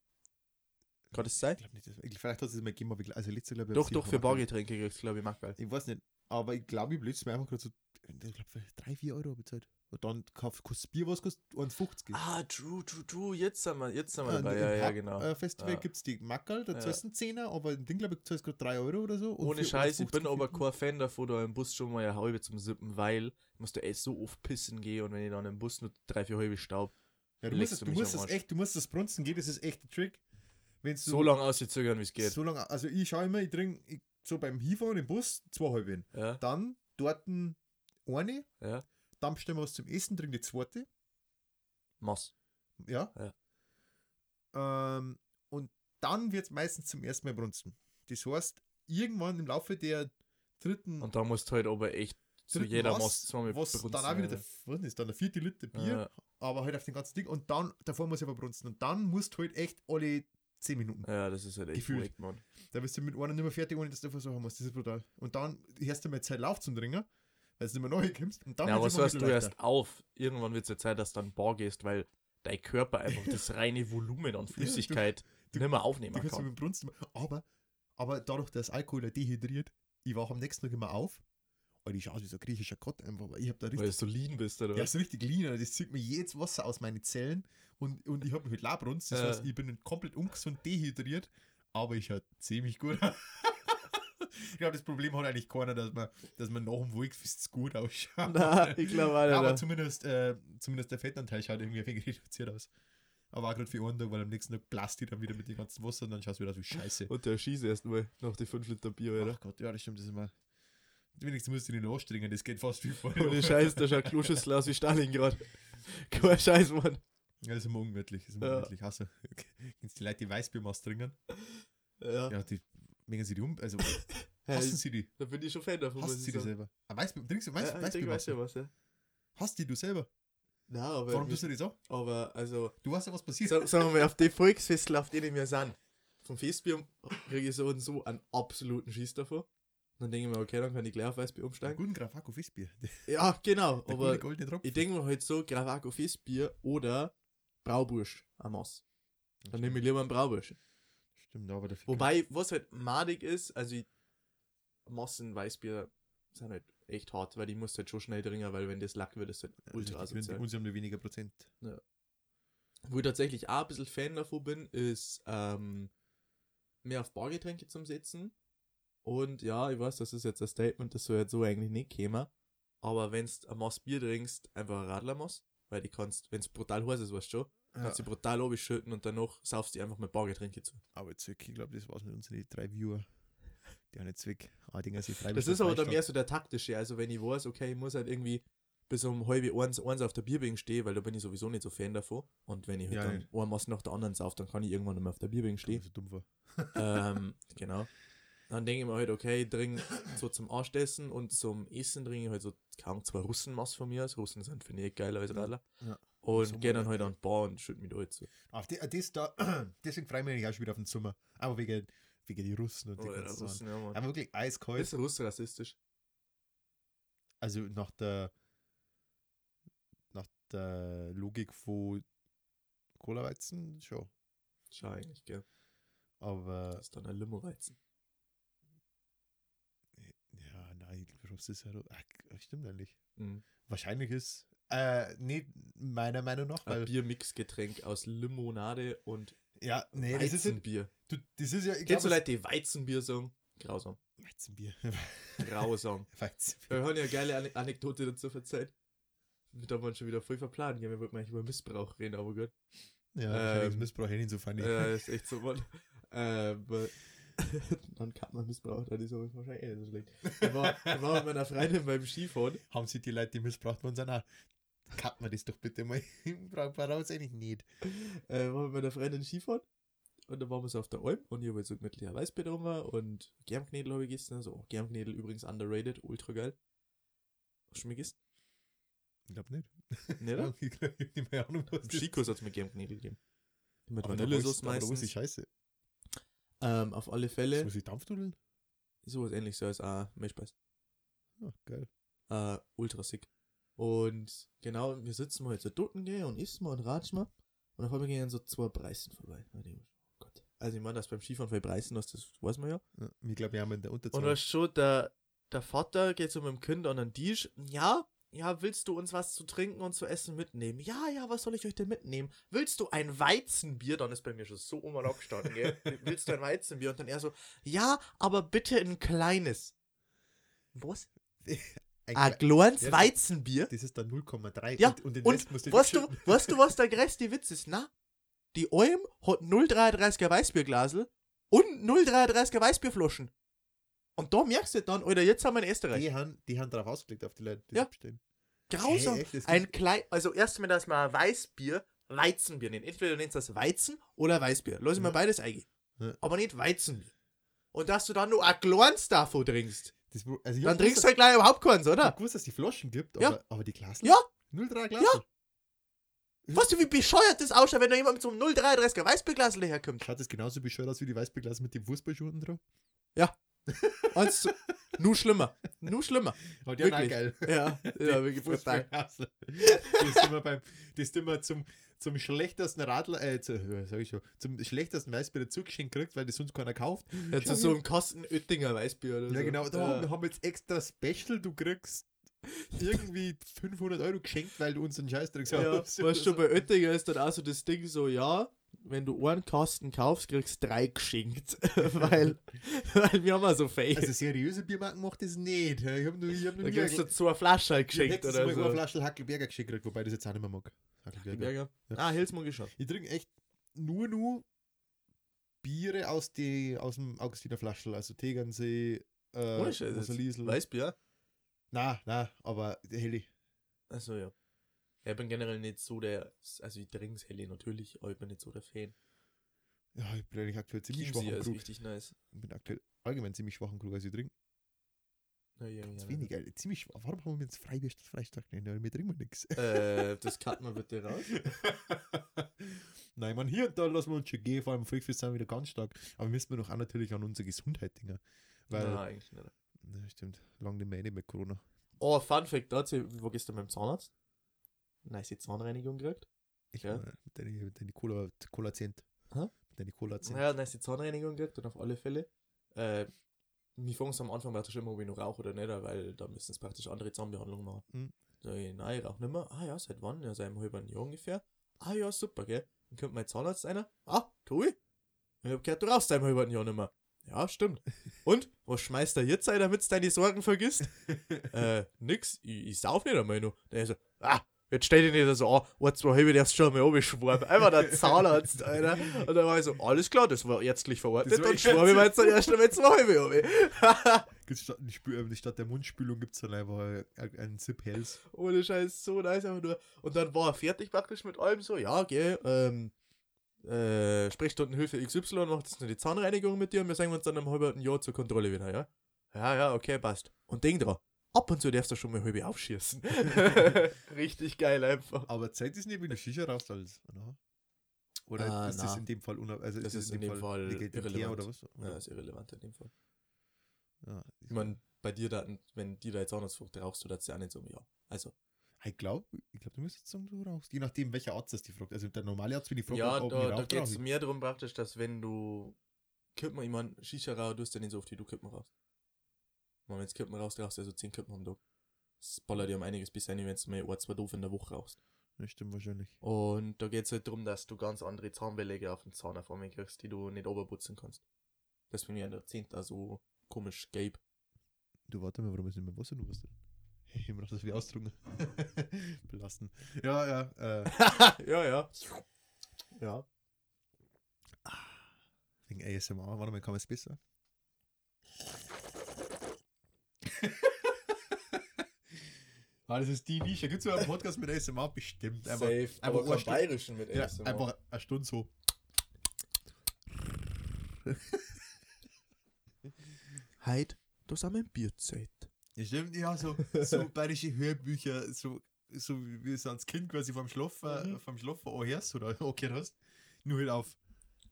A: Kann das sein?
B: Ich glaube nicht, das, ich, vielleicht hat es mal gegeben, aber ich, also letztes Jahr glaube ich.
A: Doch, doch, für. Bargetränke kriegst du, glaube ich, Mackerl.
B: Ich weiß nicht, aber ich glaube, ich habe letztes Mal einfach gerade so, ich glaube, vielleicht 3, 4 Euro bezahlt. Und dann kauf- kostet das Bier, was kostet 1,50.
A: Ah, true, true, true. Jetzt sind wir, jetzt sind wir dabei.
B: im
A: Ja, ja, genau.
B: Äh, Festival
A: Ja.
B: gibt es die Mackerl, da
A: Ja.
B: zahlst du einen Zehner, aber in Ding glaube ich, zahlst du gerade 3 Euro oder so.
A: Ohne Scheiß, ich bin
B: 1,50
A: aber kein Fan davon, da im Bus schon mal eine halbe zum Sippen, weil ich musste echt so oft pissen gehen und wenn ich dann im Bus nur drei, vier halbe Staub,
B: Ja, du musst, es,
A: du
B: musst das echt, du musst das Brunzen gehen, das ist echt ein Trick. Wenn's
A: so lange auszuzögern, wie es geht.
B: So lange, also ich schaue immer, ich trinke so beim Hinfahren im Bus zwei halbe.
A: Ja,
B: Dann dort ein- eine,
A: ja.
B: Dann bestellen wir was zum Essen, trinken die zweite.
A: Mass.
B: Ja.
A: Ja.
B: Ähm, und dann wird es meistens zum ersten Mal brunzen. Das heißt, irgendwann im Laufe der dritten,
A: Und da musst du halt aber echt zu jeder
B: was,
A: Mast zweimal
B: was
A: brunzen,
B: dann auch wieder der, was ist dann der vierte Liter Bier,
A: Ja,
B: aber halt auf den ganzen Ding und dann, davor muss ich aber brunzen und dann musst du halt echt alle 10 Minuten.
A: ja, das ist halt echt
B: Gefühlt.
A: korrekt, Mann.
B: Da bist du mit einer nicht mehr fertig, ohne dass du versuchen musst. Das ist brutal. Und dann hörst du mal Zeit Lauf zum Dringen, weil du nicht mehr neu kommst. Und dann
A: Ja, aber
B: wird's
A: so
B: immer
A: hast
B: ein
A: du erst auf. Irgendwann wird es ja Zeit, dass du dann Bar gehst, weil dein Körper einfach das reine Volumen an Flüssigkeit
B: du-
A: nicht mehr
B: Du
A: aufnehmen
B: kannst
A: kann.
B: mit dem Brunsten, aber, aber dadurch, dass Alkohol ja dehydriert, ich wache am nächsten Tag immer auf und ich schaue wie so ein griechischer Gott einfach, weil ich habe da
A: Weil
B: richtig,
A: du so lean bist, oder?
B: ja, so richtig lean, Alter. das zieht mir jedes Wasser aus meinen Zellen und, und ich habe mich halt Labrunz, das
A: Äh.
B: heißt, ich bin komplett ungesund dehydriert, aber ich halt ziemlich gut. ich glaube, das Problem hat eigentlich keiner, dass man, dass man nach dem Wolkfest gut ausschaut.
A: Na, ich glaube,
B: Ja, aber
A: Alter.
B: zumindest, äh, zumindest der Fettanteil schaut irgendwie ein wenig reduziert aus. Aber auch gerade für einen Tag, weil am nächsten Tag blast dann wieder mit dem ganzen Wasser und dann schaust du wieder aus wie Scheiße.
A: Und der schießt erst mal nach die 5 Liter Bier, Alter.
B: Ach Gott, ja, das stimmt, das ist immer. Wenigstens musst du nicht anstrengen, das geht fast wie vor.
A: Ohne Scheiß, da schaut Kloschüssel aus wie Stalingrad. Kein Scheiß, Mann.
B: Ja, das ist immer ungemütlich. Das ist immer
A: Ja.
B: ungemütlich. Also, kennst die Leute, die Weißbiermaß trinken?
A: Ja.
B: Ja, die mengen sie die um. Also, Hassen sie die?
A: da bin ich schon Fan davon,
B: sie
A: ich
B: die selber? Ah, Weißbier, trinkst du Weiß,
A: Ja, ich denke,
B: Weißbiermaß?
A: weißt du was, ja.
B: Hast die du selber?
A: Nein, aber,
B: Warum tust du das auch?
A: aber also,
B: Du weißt ja, was passiert.
A: sa- sagen wir mal, auf die Volksfestel, auf denen wir sind, vom Festbier kriege ich so und so einen absoluten Schieß davon. Dann denke ich mir, okay, dann kann ich gleich auf Weißbier
B: Einen
A: umsteigen.
B: guten Grafako Festbier.
A: Ja, genau,
B: der
A: aber ich denke mir halt so, Gravaco Festbier oder Braubursch am Maß. Dann nehme ich lieber einen Braubursch.
B: Stimmt, aber der
A: Wobei, was halt madig ist, also ich, Massen Weißbier sind halt echt hart, weil die musst halt schon schnell trinken, weil wenn das Lack wird, ist halt ultra
B: die,
A: asozial.
B: Uns haben nur weniger Prozent.
A: Wo ich tatsächlich auch ein bisschen Fan davon bin, ist ähm, mehr auf Bargetränke zum Setzen Und ja, ich weiß, das ist jetzt ein Statement, das soll jetzt so eigentlich nicht kämen. Aber wenn du ein Maß Bier trinkst, einfach ein Radler machst, weil die kannst, wenn es brutal heiß ist, weißt du schon,
B: Ja.
A: kannst du brutal abschütten und danach saufst du einfach mit Bargetränke zu.
B: Aber jetzt, ich glaube, das war's mit unseren drei Viewer. Die haben jetzt weg. Ah, sich freiwillig.
A: Das ist aber dann mehr so der taktische. Also, wenn ich weiß, okay, ich muss halt irgendwie bis um halb eins, eins auf der Bierbank stehen, weil da bin ich sowieso nicht so Fan davon. Und wenn ich halt
B: Ja,
A: dann
B: ja.
A: ein Maß nach der anderen sauf, dann kann ich irgendwann nicht mehr auf der Bierbank stehen.
B: so dumm war.
A: ähm, genau. Dann denke ich mir halt, okay, trinke so zum Arschdessen und zum Essen trinke ich halt so, kaum zwei Russenmaß von mir aus. Russen sind, finde ich, geiler als Radler.
B: Ja.
A: Und gehe dann
B: halt,
A: an die Bar und schütte mich da halt so.
B: Auf die, äh, das da, deswegen freue ich mich auch schon wieder auf den Sommer. Aber wegen, wegen die Russen und die
A: Oh, ja,
B: ganzen.
A: Russen, ja, Mann.
B: Aber wirklich eiskalt.
A: Ist Russ rassistisch?
B: Also nach der nach der Logik von Cola-Weizen schon.
A: Schau eigentlich, gell.
B: Aber
A: Das ist dann ein Limo-Weizen.
B: ja, nein, Russ ist ja. Ach, stimmt eigentlich.
A: Mhm.
B: Wahrscheinlich ist. Äh, nicht meiner Meinung nach,
A: Ein
B: weil.
A: Biermixgetränk aus Limonade und
B: Ja, nee, das ist, ja,
A: Weizenbier.
B: du, das ist ja. Ich
A: Kennst du Leute, die Weizenbier sagen? Grausam.
B: es- Weizenbier.
A: Grausam.
B: Weizenbier.
A: Wir haben ja eine geile Ane- Anekdote dazu verzeiht. Da waren schon wieder voll verplanen. Ja, wir wollten eigentlich über Missbrauch reden, aber gut.
B: Ja,
A: Ähm,
B: Missbrauch nicht so funny.
A: Ja, ist echt so, Mann. Ähm, dann kann man Missbrauch, dann ist aber wahrscheinlich eh nicht so schlecht. Ich war, ich war mit meiner Freundin beim Skifahren.
B: Haben sie die Leute, die missbraucht worden sind, auch. Cut mir das doch bitte mal. Braucht man raus eigentlich nicht.
A: Äh, war mit meiner Freundin Skifahren. Und dann waren wir so auf der Alm und ich habe jetzt so gemütlich ein Weißbier getrunken und Germknädel habe ich gegessen. Also auch Germknädel übrigens underrated, ultra geil. Hast du schon mal gegessen?
B: Ich glaube nicht.
A: Nee, oder?
B: Ich glaube nicht mehr Ahnung, was
A: Im Skikurs hat es mir Germknädel gegeben. Mit Vanillesoße
B: weiß- aber ich
A: meistens.
B: scheiße.
A: Ähm, auf alle
B: Das
A: Fälle.
B: muss ich Dampfnudeln?
A: Sowas ähnliches als auch Milchspeis.
B: Ja, geil.
A: Äh, ultra sick. Und genau, wir sitzen mal jetzt so dort gell, und essen mal und ratschen mal. Und auf einmal gehen dann so zwei Preisen vorbei. Oh Gott. Also ich meine, dass beim Skifahren für Preisen hast, das weiß man ja.
B: Ja, ich glaube, wir haben in der Unterzahl.
A: Und da ist schon, der, der Vater geht so mit dem Kind an den Tisch. Ja, ja, willst du uns was zu trinken und zu essen mitnehmen? Ja, ja, was soll ich euch denn mitnehmen? Willst du ein Weizenbier? Dann ist bei mir schon so um und abgestanden, gell? Willst du ein Weizenbier? Und dann er so, ja, aber bitte ein kleines. Was?
B: Ein
A: Ein
B: Kle-
A: kleines
B: Ja,
A: Weizenbier?
B: das ist dann 0,3
A: Ja,
B: und, und den
A: Und
B: Rest musst du
A: weißt du, weißt du, was der größte Witz ist? Na, die Alm hat 0,33er Weißbierglasel und 0,33er Weißbierflaschen. Und da merkst du dann, Alter, jetzt haben wir in Österreich.
B: Die haben, die haben drauf ausgelegt auf die Leute, die
A: Ja.
B: das bestellen.
A: Grausam.
B: Hey, echt?
A: Ein klein, also erstmal, dass man Weißbier, Weizenbier nennt. Entweder du nennst das Weizen oder Weißbier. Lass ich
B: Ja.
A: beides eingehen.
B: Ja.
A: Aber nicht Weizenbier. Und dass du dann nur ein kleines davon trinkst.
B: Das, also ich
A: Dann trinkst du halt gleich überhaupt keins,
B: ich hab
A: oder?
B: gewusst, dass es die Flaschen gibt,
A: Ja.
B: aber, aber die Glas
A: Ja.
B: 0,3 Glas.
A: Ja. Weißt du, wie bescheuert das ausschaut, wenn da jemand mit so einem 0,33er Weißbierglasel daherkommt?
B: Schaut das genauso bescheuert aus wie die Weißbierglas mit dem Fußballschuh unten drauf?
A: Und so, nur schlimmer. Nur schlimmer.
B: Oh,
A: die haben auch
B: geil.
A: Ja, ja, wirklich brutal.
B: Das ist immer beim, das ist immer zum, zum schlechtesten Radler, äh, zu, sag ich schon, zum schlechtesten Weißbier zugeschenkt kriegt, weil das sonst keiner kauft.
A: Ja, zu so einem Kasten Oettinger Weißbier oder so.
B: Ja, genau, da
A: Ja.
B: wir haben jetzt extra Special, du kriegst irgendwie 500 Euro geschenkt, weil du uns einen Scheißdreck
A: Ja, weißt du, bei Oettinger ist dann auch so das Ding so, ja, wenn du einen Kasten kaufst, kriegst du drei geschenkt. weil, weil wir haben ja so fake.
B: Also seriöse Biermarken macht das nicht. Ich habe nur, ich hab nur
A: da kriegst du zwei Flaschen halt
B: ich
A: geschenkt oder
B: mal eine
A: so.
B: Flasche Hackelberger geschenkt wobei ich das jetzt auch nicht mehr mag. Hackelberger.
A: Berger.
B: Ja.
A: Ah, Hills mag ich.
B: Ich trinke echt nur nur Biere aus, die, aus dem Augustiner Flaschel, also Tegernsee, äh.
A: Weißbier?
B: Na, na, aber Heli.
A: Achso, ja. Ja, Ich bin generell nicht so der, also ich trinke Helle natürlich, aber ich bin nicht so der Fan.
B: Ja, ich bin eigentlich aktuell ziemlich schwach
A: Chiemsee
B: am
A: ist
B: Krug.
A: richtig nice.
B: Ich bin aktuell allgemein ziemlich schwach am Krug, also ich trinke
A: Ja, ja,
B: ganz
A: ja.
B: wenig. Alter. Ziemlich schwach. Warum haben wir jetzt Freibier statt Freistag? Weil Wir trinken nichts.
A: Äh, das cutten wir bitte raus.
B: Nein, man, hier und da lassen wir uns schon gehen, vor allem Freakfest sind wir wieder ganz stark. Aber müssen wir doch auch natürlich an unsere Gesundheit denken. Weil,
A: Nein, eigentlich nicht.
B: na, stimmt, lange nicht mehr nicht mit Corona.
A: Oh, Fun Fact dazu, ich war gestern beim Zahnarzt. Nice Zahnreinigung gekriegt.
B: Ich
A: Ja.
B: mit deine, mit deine Cola, Cola 10.
A: Hä?
B: Mit deine Cola 10.
A: Ja, nice Zahnreinigung gekriegt und auf alle Fälle. Äh, wir fangen es am Anfang praktisch immer, ob ich noch rauche oder nicht, weil da müssen es praktisch andere Zahnbehandlungen machen.
B: Mhm.
A: Ich, nein, ich rauche nicht mehr. Ah ja, seit wann? Ja, seit einem halben Jahr ungefähr. Ah ja, super, gell. Dann kommt mein Zahnarzt einer. Ah, tu ich. Ich hab gehört, du rauchst seit einem halben Jahr nicht mehr. Ja, stimmt. Und, was schmeißt er jetzt ein, damit du deine Sorgen vergisst? äh, nix, ich, ich sauf nicht einmal noch. Der so, ah, jetzt stell dich nicht so an, ein, zwei halbe darfst du schon mal abschwärmen. Einfach der Zahnarzt, Alter. Und dann war ich so, alles klar, das war ärztlich verordnet,
B: war
A: dann schwärme ich mir jetzt dann erst einmal zwei halbe ab.
B: Statt, äh, statt der Mundspülung gibt es dann einfach ein- einen Zip Hells.
A: Ohne Scheiß, so nice einfach nur. Und dann war er fertig praktisch mit allem so, ja, geh, ähm, äh, Sprechstundenhilfe XY macht jetzt nur die Zahnreinigung mit dir und wir sehen uns dann im halben Jahr zur Kontrolle wieder, ja? Ja, ja, okay, passt. Und denk dran, ab und zu darfst du schon mal halbe aufschießen. Richtig geil einfach.
B: Aber Zeit ist nicht, wenn du Shisha rauchst als. Oder, oder
A: Ah,
B: ist das
A: na.
B: in dem Fall unab also
A: Das ist in dem Fall
B: legitimär
A: irrelevant.
B: oder was?
A: Ja, ist irrelevant in dem Fall.
B: Ja,
A: Ich meine, bei dir da, wenn die da jetzt Zahnarztfrucht rauchst, du das ja auch nicht so, ja. Also,
B: ich glaube, ich glaub, du müsstest sagen, du rauchst. Je nachdem, welcher Arzt das die fragt. Also der normale Arzt, wenn die fragt,
A: ja,
B: ob
A: da, da
B: rauche,
A: geht es mehr darum praktisch, dass wenn du Kippen, ich meine, Shisha rauch, du hast ja nicht so oft wie du Kippen raus. Ich wenn du Kippen raus, du also 10 Kippen am Tag. Das ballert dir um einiges bis ein, wenn du mal ein, zwei doof in der Woche rauchst.
B: Ja, stimmt wahrscheinlich.
A: Und da geht es halt darum, dass du ganz andere Zahnbeläge auf den Zahn auf einmal kriegst, die du nicht oberputzen kannst. Deswegen ja der Zehnt da so komisch gelb.
B: Du warte mal, warum ist nicht mehr Wasser nur was drin? Ich muss das wie ausdrücken. Belasten. Ja, ja. Äh,
A: ja, ja. Ja.
B: wegen ASMR. Warte mal, kann man es besser? ah, das ist die Nische. Gibt es einen Podcast mit ASMR? Bestimmt. Einfach,
A: Safe.
B: einfach
A: Aber Bayerischen mit
B: ja,
A: ASMR.
B: einfach eine Stunde so.
A: Heid, da sind wir im Bierzeit.
B: Ja, stimmt, ja, so, so bayerische Hörbücher, so, so wie es als Kind quasi vom Schlafen,
A: Mhm.
B: vom Schlafen anhörst oder angehört hast. Nur halt auf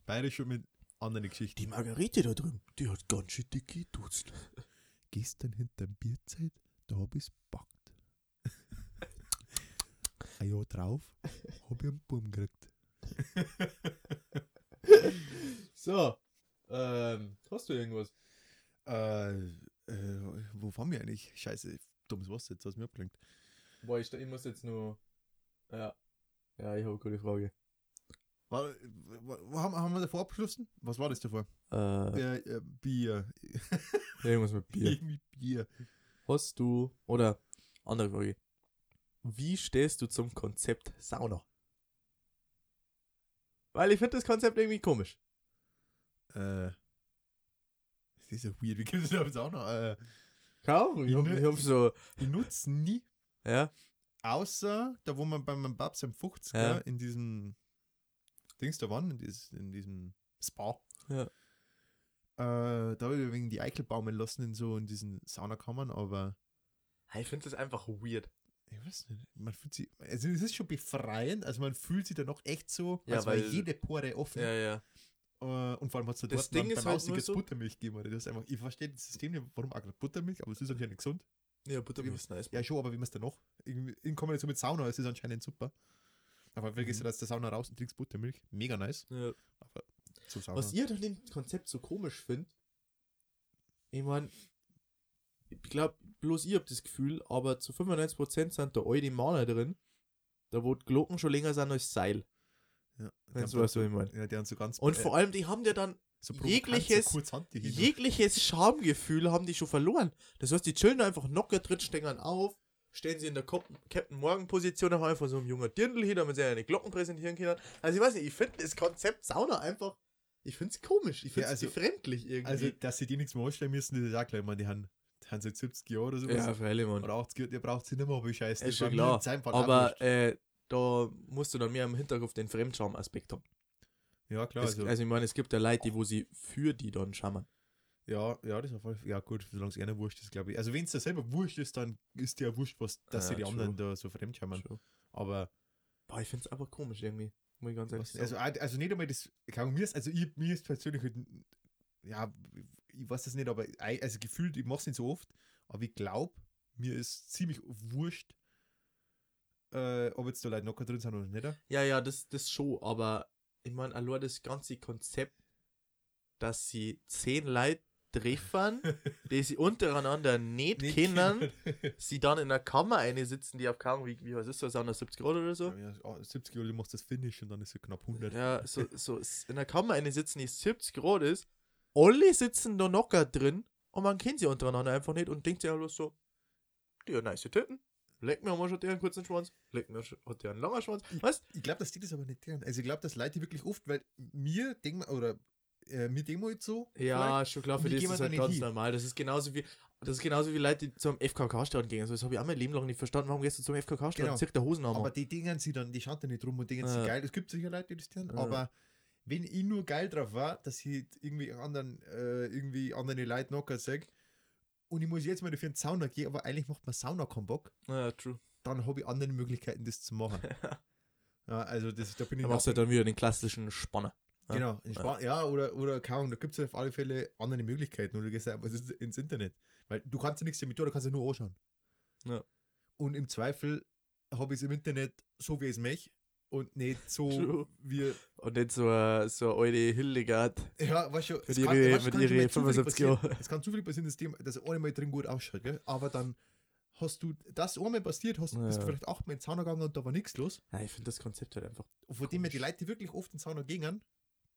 B: bayerisch und mit anderen Geschichten.
A: Die Margarete da drüben, die hat ganz schön dicke Dutzend.
B: Gestern hinterm Bierzeit, da hab ich's packt. Ein Jahr drauf hab ich einen Baum gekriegt.
A: So, ähm, hast du irgendwas?
B: Äh, äh, wo waren wir eigentlich? Scheiße, dummes Wasser, jetzt hast du mir abgelenkt.
A: Boah, ich, ich muss jetzt nur. Ja. Ja, ich habe eine gute Frage.
B: War, wo haben, haben wir davor abgeschlossen? Was war das davor?
A: Äh,
B: Äh, Bier.
A: irgendwas mit Bier.
B: Irgendwie Bier.
A: Hast du, oder andere Frage. Wie stehst du zum Konzept Sauna? Weil ich finde das Konzept irgendwie komisch.
B: Äh, das ist ja weird, wie gibt es das auch noch? Äh,
A: Ahnung, ich hab, ich hab so,
B: ich nutze nie,
A: ja,
B: außer da, wo man bei meinem Babs am 50er
A: Ja.
B: in diesem Dings da waren, in, dieses, in diesem Spa.
A: Ja.
B: Äh, da habe ich wegen die Eichel baumeln lassen in so in diesen Saunakammern, aber
A: ich finde das einfach weird.
B: ich weiß nicht, man fühlt sich, also es ist schon befreiend, also man fühlt sich dann noch echt so,
A: Ja,
B: als
A: weil-
B: jede Pore offen.
A: Ja, ja.
B: Äh, und vor allem hat es da
A: Das
B: dort
A: Ding
B: beim
A: halt
B: jetzt
A: so-
B: Buttermilch gegeben, oder? Das einfach, ich verstehe das System nicht, warum auch Buttermilch, aber es ist anscheinend gesund.
A: Ja, Buttermilch ist nice.
B: Ja, schon, aber wie man es dann noch? In, in Kombination mit Sauna, es ist anscheinend super. Aber
A: Mhm.
B: du, dass der Sauna raus und trinkst Buttermilch. Mega nice.
A: Ja.
B: Aber zum Sauna.
A: Was ihr an dem Konzept so komisch findet, ich mein, ich glaube, bloß ihr habt das Gefühl, aber zu 95% sind da die Mana drin, da wo die Glocken schon länger sind als Seil.
B: ja,
A: Wenn du weißt, was ich mein.
B: so, Ja, die haben so ganz.
A: Und
B: äh,
A: vor allem, die haben ja dann
B: so
A: jegliches-
B: So
A: jegliches Schamgefühl haben die schon verloren. Das heißt, die chillen einfach knocker drin, stehen auf, stellen sie in der Captain Morgan Position auf einmal von so einem jungen Dirndl hier, damit sie eine Glocken präsentieren können. Also ich weiß nicht, ich finde das Konzept Sauna einfach, ich finde es komisch, ich finde
B: Ja,
A: es
B: also-
A: befremdlich irgendwie.
B: Also, dass sie die nichts mehr anstellen müssen, das ist auch klar. Ich meine, die haben, die haben seit 70 Jahren oder so.
A: ja, freilich, Mann.
B: Oder 80 Jahre, der braucht sie nicht mehr bescheißen.
A: Ist schon klar. Aber äh, da musst du dann mehr im Hinterkopf den Fremdscham-Aspekt haben.
B: ja, klar.
A: es,
B: Also,
A: also ich meine, es gibt ja Leute, die, wo sie für die dann schammern.
B: Ja, ja, das ist auf jeden Fall. Ja, gut, solange es einer wurscht ist, glaube ich. Also, wenn es dir selber wurscht ist, dann ist dir ja wurscht, was, dass
A: Ja,
B: sie die
A: true.
B: anderen da so fremd.
A: Schon.
B: Aber
A: Boah, ich finde es einfach komisch irgendwie. Muss ich ganz ehrlich
B: Was,
A: sagen.
B: also, also nicht einmal das, Ahnung, mir ist, also ich, mir ist persönlich, halt, ja, ich weiß das nicht, aber also gefühlt, ich mache es nicht so oft, aber ich glaube, mir ist ziemlich wurscht, äh, ob jetzt da Leute noch drin sind oder nicht.
A: Ja, ja, das, das schon, aber ich meine, allein das ganze Konzept, dass sie zehn Leute treffen, die sie untereinander nicht, kennen, sie dann in einer Kammer eine sitzen, die auf kaum, wie, wie was ist das, 70 Grad oder so?
B: Ja, ja, 70 Euro, du machst das Finish und dann ist es knapp 100.
A: Ja, so, so in einer Kammer eine sitzen, die 70 Grad ist alle sitzen da locker drin und man kennt sie untereinander einfach nicht und denkt sich einfach so, die hat nice Titten. Leck mir mal schon der einen kurzen Schwanz. Leck mir schon- hat der einen langen Schwanz. Weißt
B: Ich glaube, dass die das aber nicht deren. Also ich glaube, dass Leute wirklich oft, weil mir denken wir, oder äh, denken wir jetzt so.
A: Ja, schon klar, für
B: die
A: ist das halt
B: da
A: ganz
B: hin.
A: normal. Das ist genauso wie, das ist genauso wie Leute, die zum FKK-Stadion gehen. Also das habe ich auch mein Leben lang nicht verstanden. Warum gehst du zum FKK-Stadion?
B: Genau.
A: Zirk der Hosen
B: Aber
A: aber
B: die dingen sie dann, die schauen da nicht rum und denken
A: Ja.
B: sie geil. Es gibt sicher Leute, die das tun,
A: Ja.
B: aber wenn ich nur geil drauf war, dass ich irgendwie anderen, äh, irgendwie andere Leute knocker sag und ich muss jetzt mal dafür in die Sauna gehen, aber eigentlich macht man Sauna keinen Bock,
A: Ja, true.
B: dann habe ich andere Möglichkeiten, das zu machen. ja, also das, da bin ich
A: Da
B: noch-
A: machst du halt dann wieder den klassischen Spanner. Ja.
B: Genau, in Span ja, oder, oder keine Ahnung, da gibt es auf alle Fälle andere Möglichkeiten. Oder du gehst einfach ins- ins Internet. Weil du kannst ja nichts damit tun, du kannst ja nur anschauen.
A: Ja.
B: Und im Zweifel habe ich es im Internet so, wie es möchte und nicht so,
A: True.
B: wie.
A: Und nicht so, eine- so eine alte Hildegard.
B: Ja, weißt du, es kann-
A: ihre-
B: weißt
A: mit
B: kann schon
A: ihre
B: mal zufällig
A: 75
B: passieren-
A: Jahren.
B: Es kann zufällig passieren, dass, die, dass einmal drin gut ausschaut, gell? aber dann hast du das einmal passiert, hast, bist du
A: Ja.
B: vielleicht auch mal in die Sauna gegangen und da war nichts los.
A: Ja, ich finde das Konzept halt einfach.
B: Und von dem her die
A: Komisch.
B: Leute, wirklich oft in die Sauna gehen,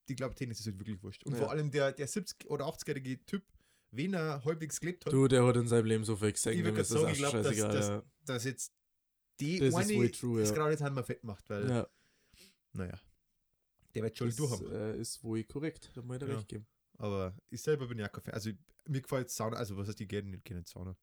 B: die glauben, denen ist es halt wirklich wurscht. Und
A: Ja.
B: vor allem der, der 70- oder 80-jährige Typ, wenn er halbwegs gelebt hat,
A: Du, der hat in seinem Leben so viel gesehen, dem ist das auch
B: glaub, dass-
A: scheißegal.
B: dass-
A: ja.
B: dass jetzt die
A: Das ist
B: eine
A: wohl true,
B: das
A: ja.
B: gerade jetzt einmal fett macht, weil,
A: ja.
B: naja, der wird schon
A: Das äh, ist wohl korrekt. Da muss ich dir
B: Ja.
A: recht geben.
B: Aber ich selber bin ja kein Fan. Also mir gefällt Sauna, also was heißt, die gehen nicht gerne in die Sauna.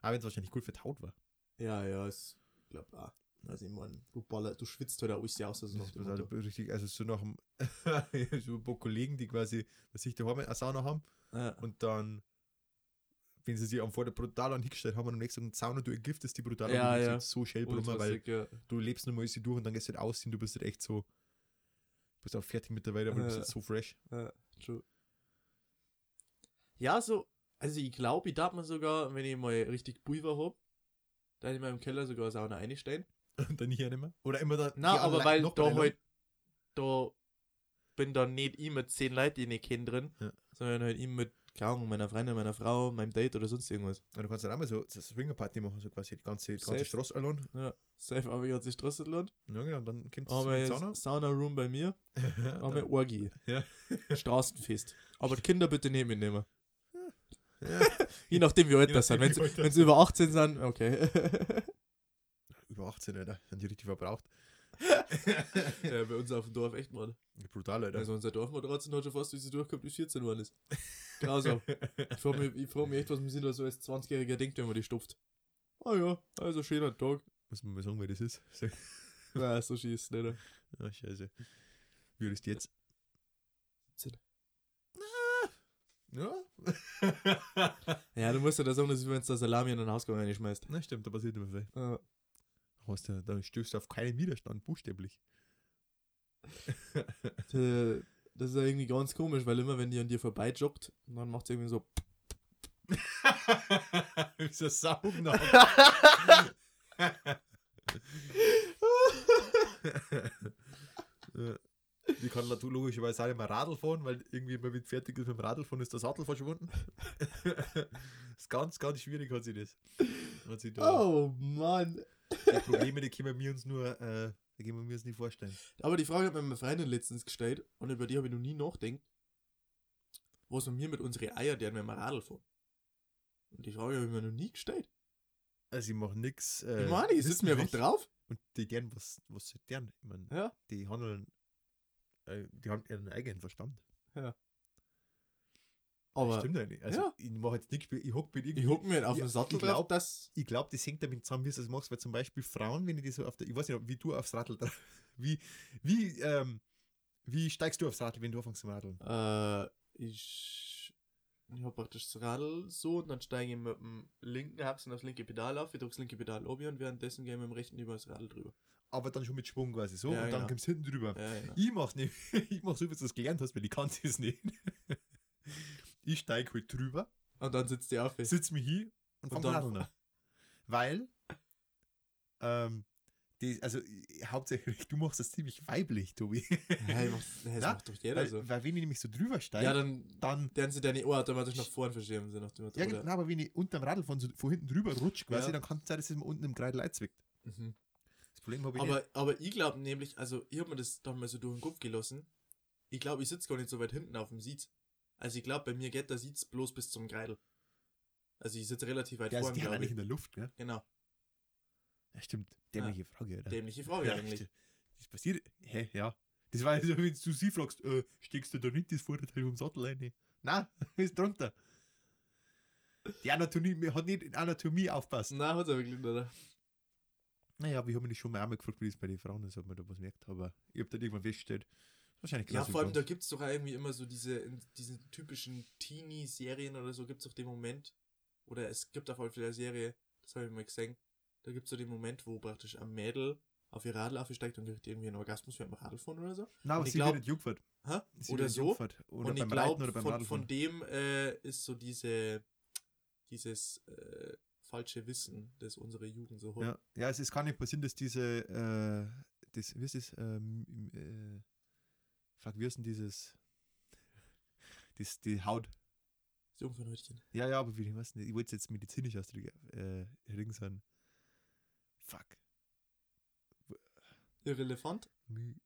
B: Aber wenn es wahrscheinlich gut vertaut war.
A: Ja, ja, ich glaube auch. Also ich meine, du, baller, du schwitzt halt auch alles aus. Also
B: Das ist
A: Motto.
B: richtig, also so nach dem, so ein paar Kollegen, die quasi, was sich daheim eine Sauna haben
A: Ja.
B: und dann, wenn sie sich am Vorder brutal an hingestellt haben und am nächsten Tag Sauna, du entgiftest die brutal
A: Ja,
B: und du
A: ja.
B: so schnell brummer, weil
A: ja.
B: du lebst nochmal sie durch und dann gehst du halt ausziehen, du bist halt echt so, bist auch fertig mit der Welt, aber du bist
A: Ja.
B: halt so fresh.
A: Ja, true. Ja, so, also ich glaube, ich darf mir sogar, wenn ich mal richtig Pulver hab, dann in meinem Keller sogar eine Sauna einstellen.
B: Und dann hier nicht mehr. Oder immer da.
A: Na,
B: die
A: aber weil da
B: den
A: halt, da bin dann nicht ich mit zehn Leuten, die ich nicht kenne drin,
B: Ja.
A: sondern halt ich mit, keine meiner Freundin, meiner Frau, meinem Date oder sonst irgendwas.
B: Ja, du kannst dann auch mal so so Swingerparty machen, so quasi die ganze, die ganze. Straße allein.
A: Ja, safe, aber ich hat sich Straße lernt.
B: Ja, genau, und dann kommt es
A: jetzt Sauna-Room bei mir, aber
B: dann,
A: Orgie.
B: Ja.
A: Straßenfest. Aber die Kinder bitte nicht mitnehmen.
B: ja,
A: Je nachdem, wie alt das sind. Wenn sie über 18 sind, okay.
B: über 18, Alter. Sind die richtig verbraucht.
A: ja, bei uns auf dem Dorf echt, Mann.
B: Brutal, Alter.
A: Also unser Dorfmatratze hat schon fast wie sie durchkommt, bis 14 geworden ist. Grausam. ich frage mich, ich frag mich echt, was man sich da so als 20-Jähriger denkt, wenn man die stopft. Ah ja, also schöner Tag.
B: Muss man mal sagen, wer das ist. So.
A: Na, so schießt nicht.
B: Ah, scheiße. Wie ist jetzt?
A: 17.
B: Ja.
A: Ja, du musst ja da sagen, dass wenn du da Salami in den Hausgang reinschmeißt.
B: Na stimmt, da passiert immer viel.
A: Ja.
B: Hast du, da stößt du auf keinen Widerstand, buchstäblich.
A: Äh, Das ist ja irgendwie ganz komisch, weil immer wenn die an dir vorbei joggt, dann macht es irgendwie so.
B: Ist ein Saugen. Die kann natürlich logischerweise auch mehr Radl fahren, weil irgendwie mal mit fertig ist mit dem Radlfahren ist der Sattel verschwunden. das ist ganz, ganz schwierig hat sie das. Hat sie da
A: Oh Mann.
B: Die Probleme, die können wir uns nur, äh, die können wir uns nicht vorstellen.
A: Aber die Frage hat mir meine Freundin letztens gestellt und über die habe ich noch nie nachgedacht. Was wir mit unseren Eier, die wir mal Radl fahren. Und die Frage habe ich mir noch nie gestellt.
B: Also, sie machen nichts. Äh,
A: ich meine, ich sitze mir einfach drauf.
B: Und die deren, was, was sie deren? Ich meine,
A: Ja.
B: die handeln, äh, die haben ihren eigenen Verstand.
A: Aber
B: Stimmt eigentlich. Also,
A: ja.
B: ich mache jetzt nichts, ich hock mit
A: ich
B: irgendwie.
A: huck mir halt auf
B: Ja,
A: den Sattel
B: ich glaub,
A: dass.
B: Ich glaube, das hängt damit zusammen, wie du das machst, weil zum Beispiel Frauen, wenn die so auf der, ich weiß nicht, wie du aufs Radl drauf, wie, wie, ähm, wie steigst du aufs Radl, wenn du anfängst zu radeln?
A: Äh, ich. Ich habe praktisch das Radl so und dann steige ich mit dem linken Hapsen aufs linke Pedal auf, ich drücke das linke Pedal oben und währenddessen gehe ich mit dem rechten über das Radl drüber.
B: Aber dann schon mit Schwung quasi so
A: Ja,
B: und dann
A: genau.
B: kommst du hinten drüber.
A: Ja, genau.
B: Ich mach's nicht, ich mach so, wie du das gelernt hast, weil ich kann es nicht. ich steig halt drüber,
A: Und dann sitzt die auf.
B: sitz mich hin und
A: Und dann-
B: Radeln an. Weil, ähm, die, also ich- hauptsächlich, du machst das ziemlich weiblich, Tobi.
A: Ja, ich mach's, das
B: Ja,
A: macht doch jeder
B: weil,
A: so.
B: weil wenn ich nämlich so drüber steige,
A: Ja, dann
B: dann
A: werden sie deine Ohr automatisch nach vorn verschieben. Sie nach dem Motto,
B: Ja, genau, aber wenn ich unterm Radl von, so, von hinten drüber rutsche, quasi,
A: Ja.
B: dann kann es sein, dass es mir unten im Kreidel einzwickt.
A: Mhm.
B: Das Problem habe ich nicht.
A: Aber, aber ich glaube nämlich, also ich habe mir das dann mal so durch den Kopf gelassen. Ich glaube, ich sitze gar nicht so weit hinten auf dem Sitz. Also ich glaube, bei mir geht der Sitz bloß bis zum Kreidel. Also ich sitze relativ weit
B: Der ist
A: vorne,
B: haben
A: glaube
B: eigentlich
A: ich.
B: in der Luft, gell?
A: Genau.
B: Ja, stimmt. Dämliche Frage, oder?
A: Dämliche Frage eigentlich.
B: sti- Das passiert. Hä, ja. Das war so, wenn du sie fragst, äh, steckst du da nicht das Vorderteil vom Sattel rein? Nein, ist drunter. Die Anatomie hat nicht in Anatomie aufpassen.
A: Nein, hat er wirklich nicht. oder?
B: Naja, wir haben mich schon mal einmal gefragt, wie das bei den Frauen ist, ob man da was merkt, aber ich habe dann irgendwann festgestellt, wahrscheinlich
A: Ja, vor allem, da gibt es doch irgendwie immer so diese, in diesen typischen Teenie-Serien oder so, gibt es doch den Moment, oder es gibt auf jeden Fall eine Serie, das habe ich mal gesehen, da gibt es so den Moment, wo praktisch ein Mädel auf ihr Radl aufsteigt und kriegt irgendwie einen Orgasmus während dem Radlfahren oder so.
B: Nein, aber
A: ich
B: sie
A: glaub-
B: wird.
A: Hä?
B: Sie
A: Oder so.
B: Jungfahrt. Oder
A: und ich
B: beim Reiten
A: glaube,
B: oder beim
A: von, von dem äh, ist so diese, dieses äh, falsche Wissen, das unsere Jugend so hat.
B: Ja, ja es, es kann nicht passieren, dass diese, äh, das, wie ist das, ähm, äh, fuck, wie ist denn dieses, das, die Haut.
A: Das Jungfernhäutchen.
B: Ja, ja, aber wie, ich weiß nicht, ich wollte es jetzt medizinisch ausdrücken, äh, Ring sein. Fuck.
A: Irrelevant?
B: Mi-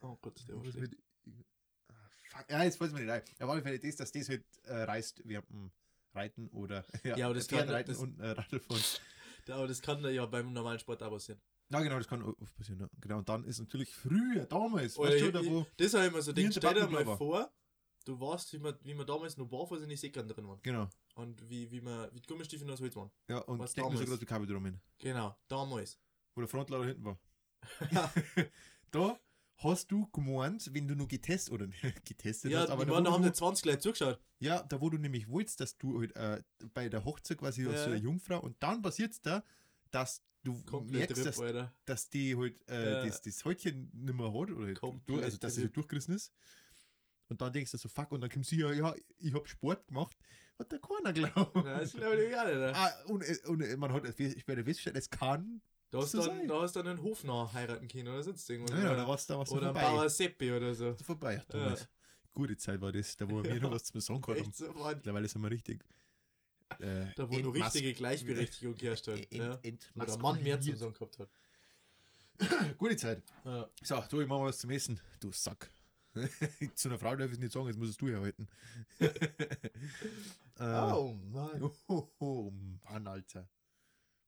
A: Oh Gott, der war
B: mit- Ah, fuck. Ja, jetzt weiß man nicht rein. Aber auf jeden Fall das, dass das halt äh, reißt während dem Reiten oder
A: Ja, aber das kann-
B: reiten
A: das-
B: und äh, Radlfahren.
A: Ja, Aber das kann ja beim normalen Sport auch passieren.
B: Ja, genau, das kann oft passieren. Ja. Genau, und dann ist natürlich früher, damals,
A: Oder
B: weißt du,
A: ich-
B: da wo,
A: Das habe ich mir so gedacht, stell dir mal
B: war.
A: vor, du warst, wie wir, wie wir damals noch barfuß in die Säckern drin waren.
B: genau.
A: Und wie, wie wir, wie die Gummistiefel noch so Holz waren.
B: Ja, und
A: Was
B: denken so
A: damals?
B: groß wie Kabel drum hin.
A: Genau, damals.
B: Wo der Frontlader hinten war. Da hast du gemeint, wenn du nur getestet oder getestet
A: ja,
B: hast, aber da,
A: haben
B: du,
A: die 20 Leute zugeschaut.
B: ja, da wo du nämlich wolltest, dass du halt, äh, bei der Hochzeit quasi als
A: Ja.
B: so eine Jungfrau und dann passiert es da, dass du
A: Komplett
B: merkst,
A: Ripp,
B: dass,
A: Alter.
B: dass die halt äh,
A: Ja.
B: das, das Häutchen nicht mehr hat oder halt durch, also dass es
A: Ripp.
B: halt durchgerissen ist. Und dann denkst du so, fuck, und dann kommst du ja, ja, ich hab Sport gemacht, hat der keiner glaubt.
A: Ja, das glaube ich auch nicht. Alter.
B: Ah, und, und man hat ich werde feststellen, es kann.
A: Da hast
B: so
A: du dann, da hast du dann einen Hofnarr heiraten können oder sonst irgendwas.
B: Ja, ja,
A: oder
B: da war's da was
A: oder
B: vorbei.
A: Bauer Seppi oder so.
B: vorbei. Ja, damals. Gute Zeit war das, da wo wir
A: Ja.
B: noch was zum Song.
A: Echt so, Mann.
B: Mittlerweile sind wir richtig. Äh,
A: Da wo nur richtige Gleichberechtigung
B: ent-
A: ja.
B: ent-
A: Wo der Mann mehr
B: entmaskuliniert.
A: Song gehabt hat.
B: Gute Zeit.
A: Ja.
B: So, du, ich mach mal was zum Essen. Du Sack. Zu einer Frau darf ich es nicht sagen, jetzt musst du ja halten. äh,
A: Oh Mann.
B: Oh, oh, Mann, Alter.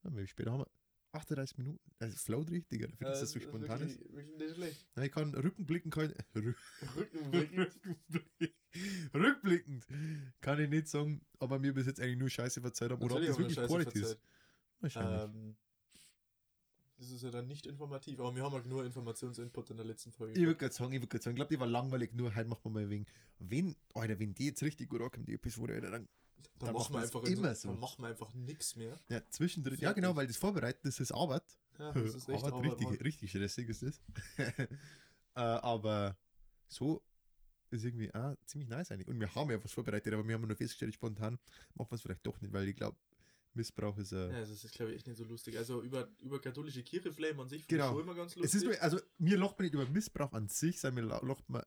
B: Ja, wie spät haben wir? 38 Minuten. Das float richtig, oder? Findest du das so spontan ist?
A: Wirklich, wirklich nicht schlecht.
B: Ja, ich kann rückenblicken, kann Rü
A: Rückenblickend.
B: Rückblickend kann ich nicht sagen, aber mir bis jetzt eigentlich nur Scheiße verzeiht haben oder ob das wirklich Quality ist. Wahrscheinlich.
A: Ähm, das ist ja dann nicht informativ, aber wir haben halt nur Informationsinput in der letzten Folge.
B: ich würde gerade sagen, ich würde gerade sagen, ich glaube, die war langweilig, nur heute machen wir mal wegen. Wenn, Alter, wenn die jetzt richtig gut ankommt, die Episode, Alter, dann
A: dann,
B: dann
A: machen wir einfach in
B: immer
A: so. Dann machen wir einfach nichts mehr.
B: ja, zwischendrin. Ja, genau, weil das Vorbereiten, das ist Arbeit.
A: Ja, das ist echt
B: Arbeit,
A: Arbeit,
B: richtig, richtig stressig ist das. äh, aber so ist irgendwie auch ziemlich nice eigentlich. Und wir haben ja was vorbereitet, aber wir haben nur festgestellt, spontan machen wir es vielleicht doch nicht, weil ich glaube, Missbrauch ist. Äh,
A: Ja, das ist, glaube ich, echt nicht so lustig. Also über, über katholische Kirche flame an sich
B: Genau.
A: ich schon immer ganz
B: Es
A: lustig.
B: ist nur, also mir lacht man nicht über Missbrauch an sich, sondern mir lacht man,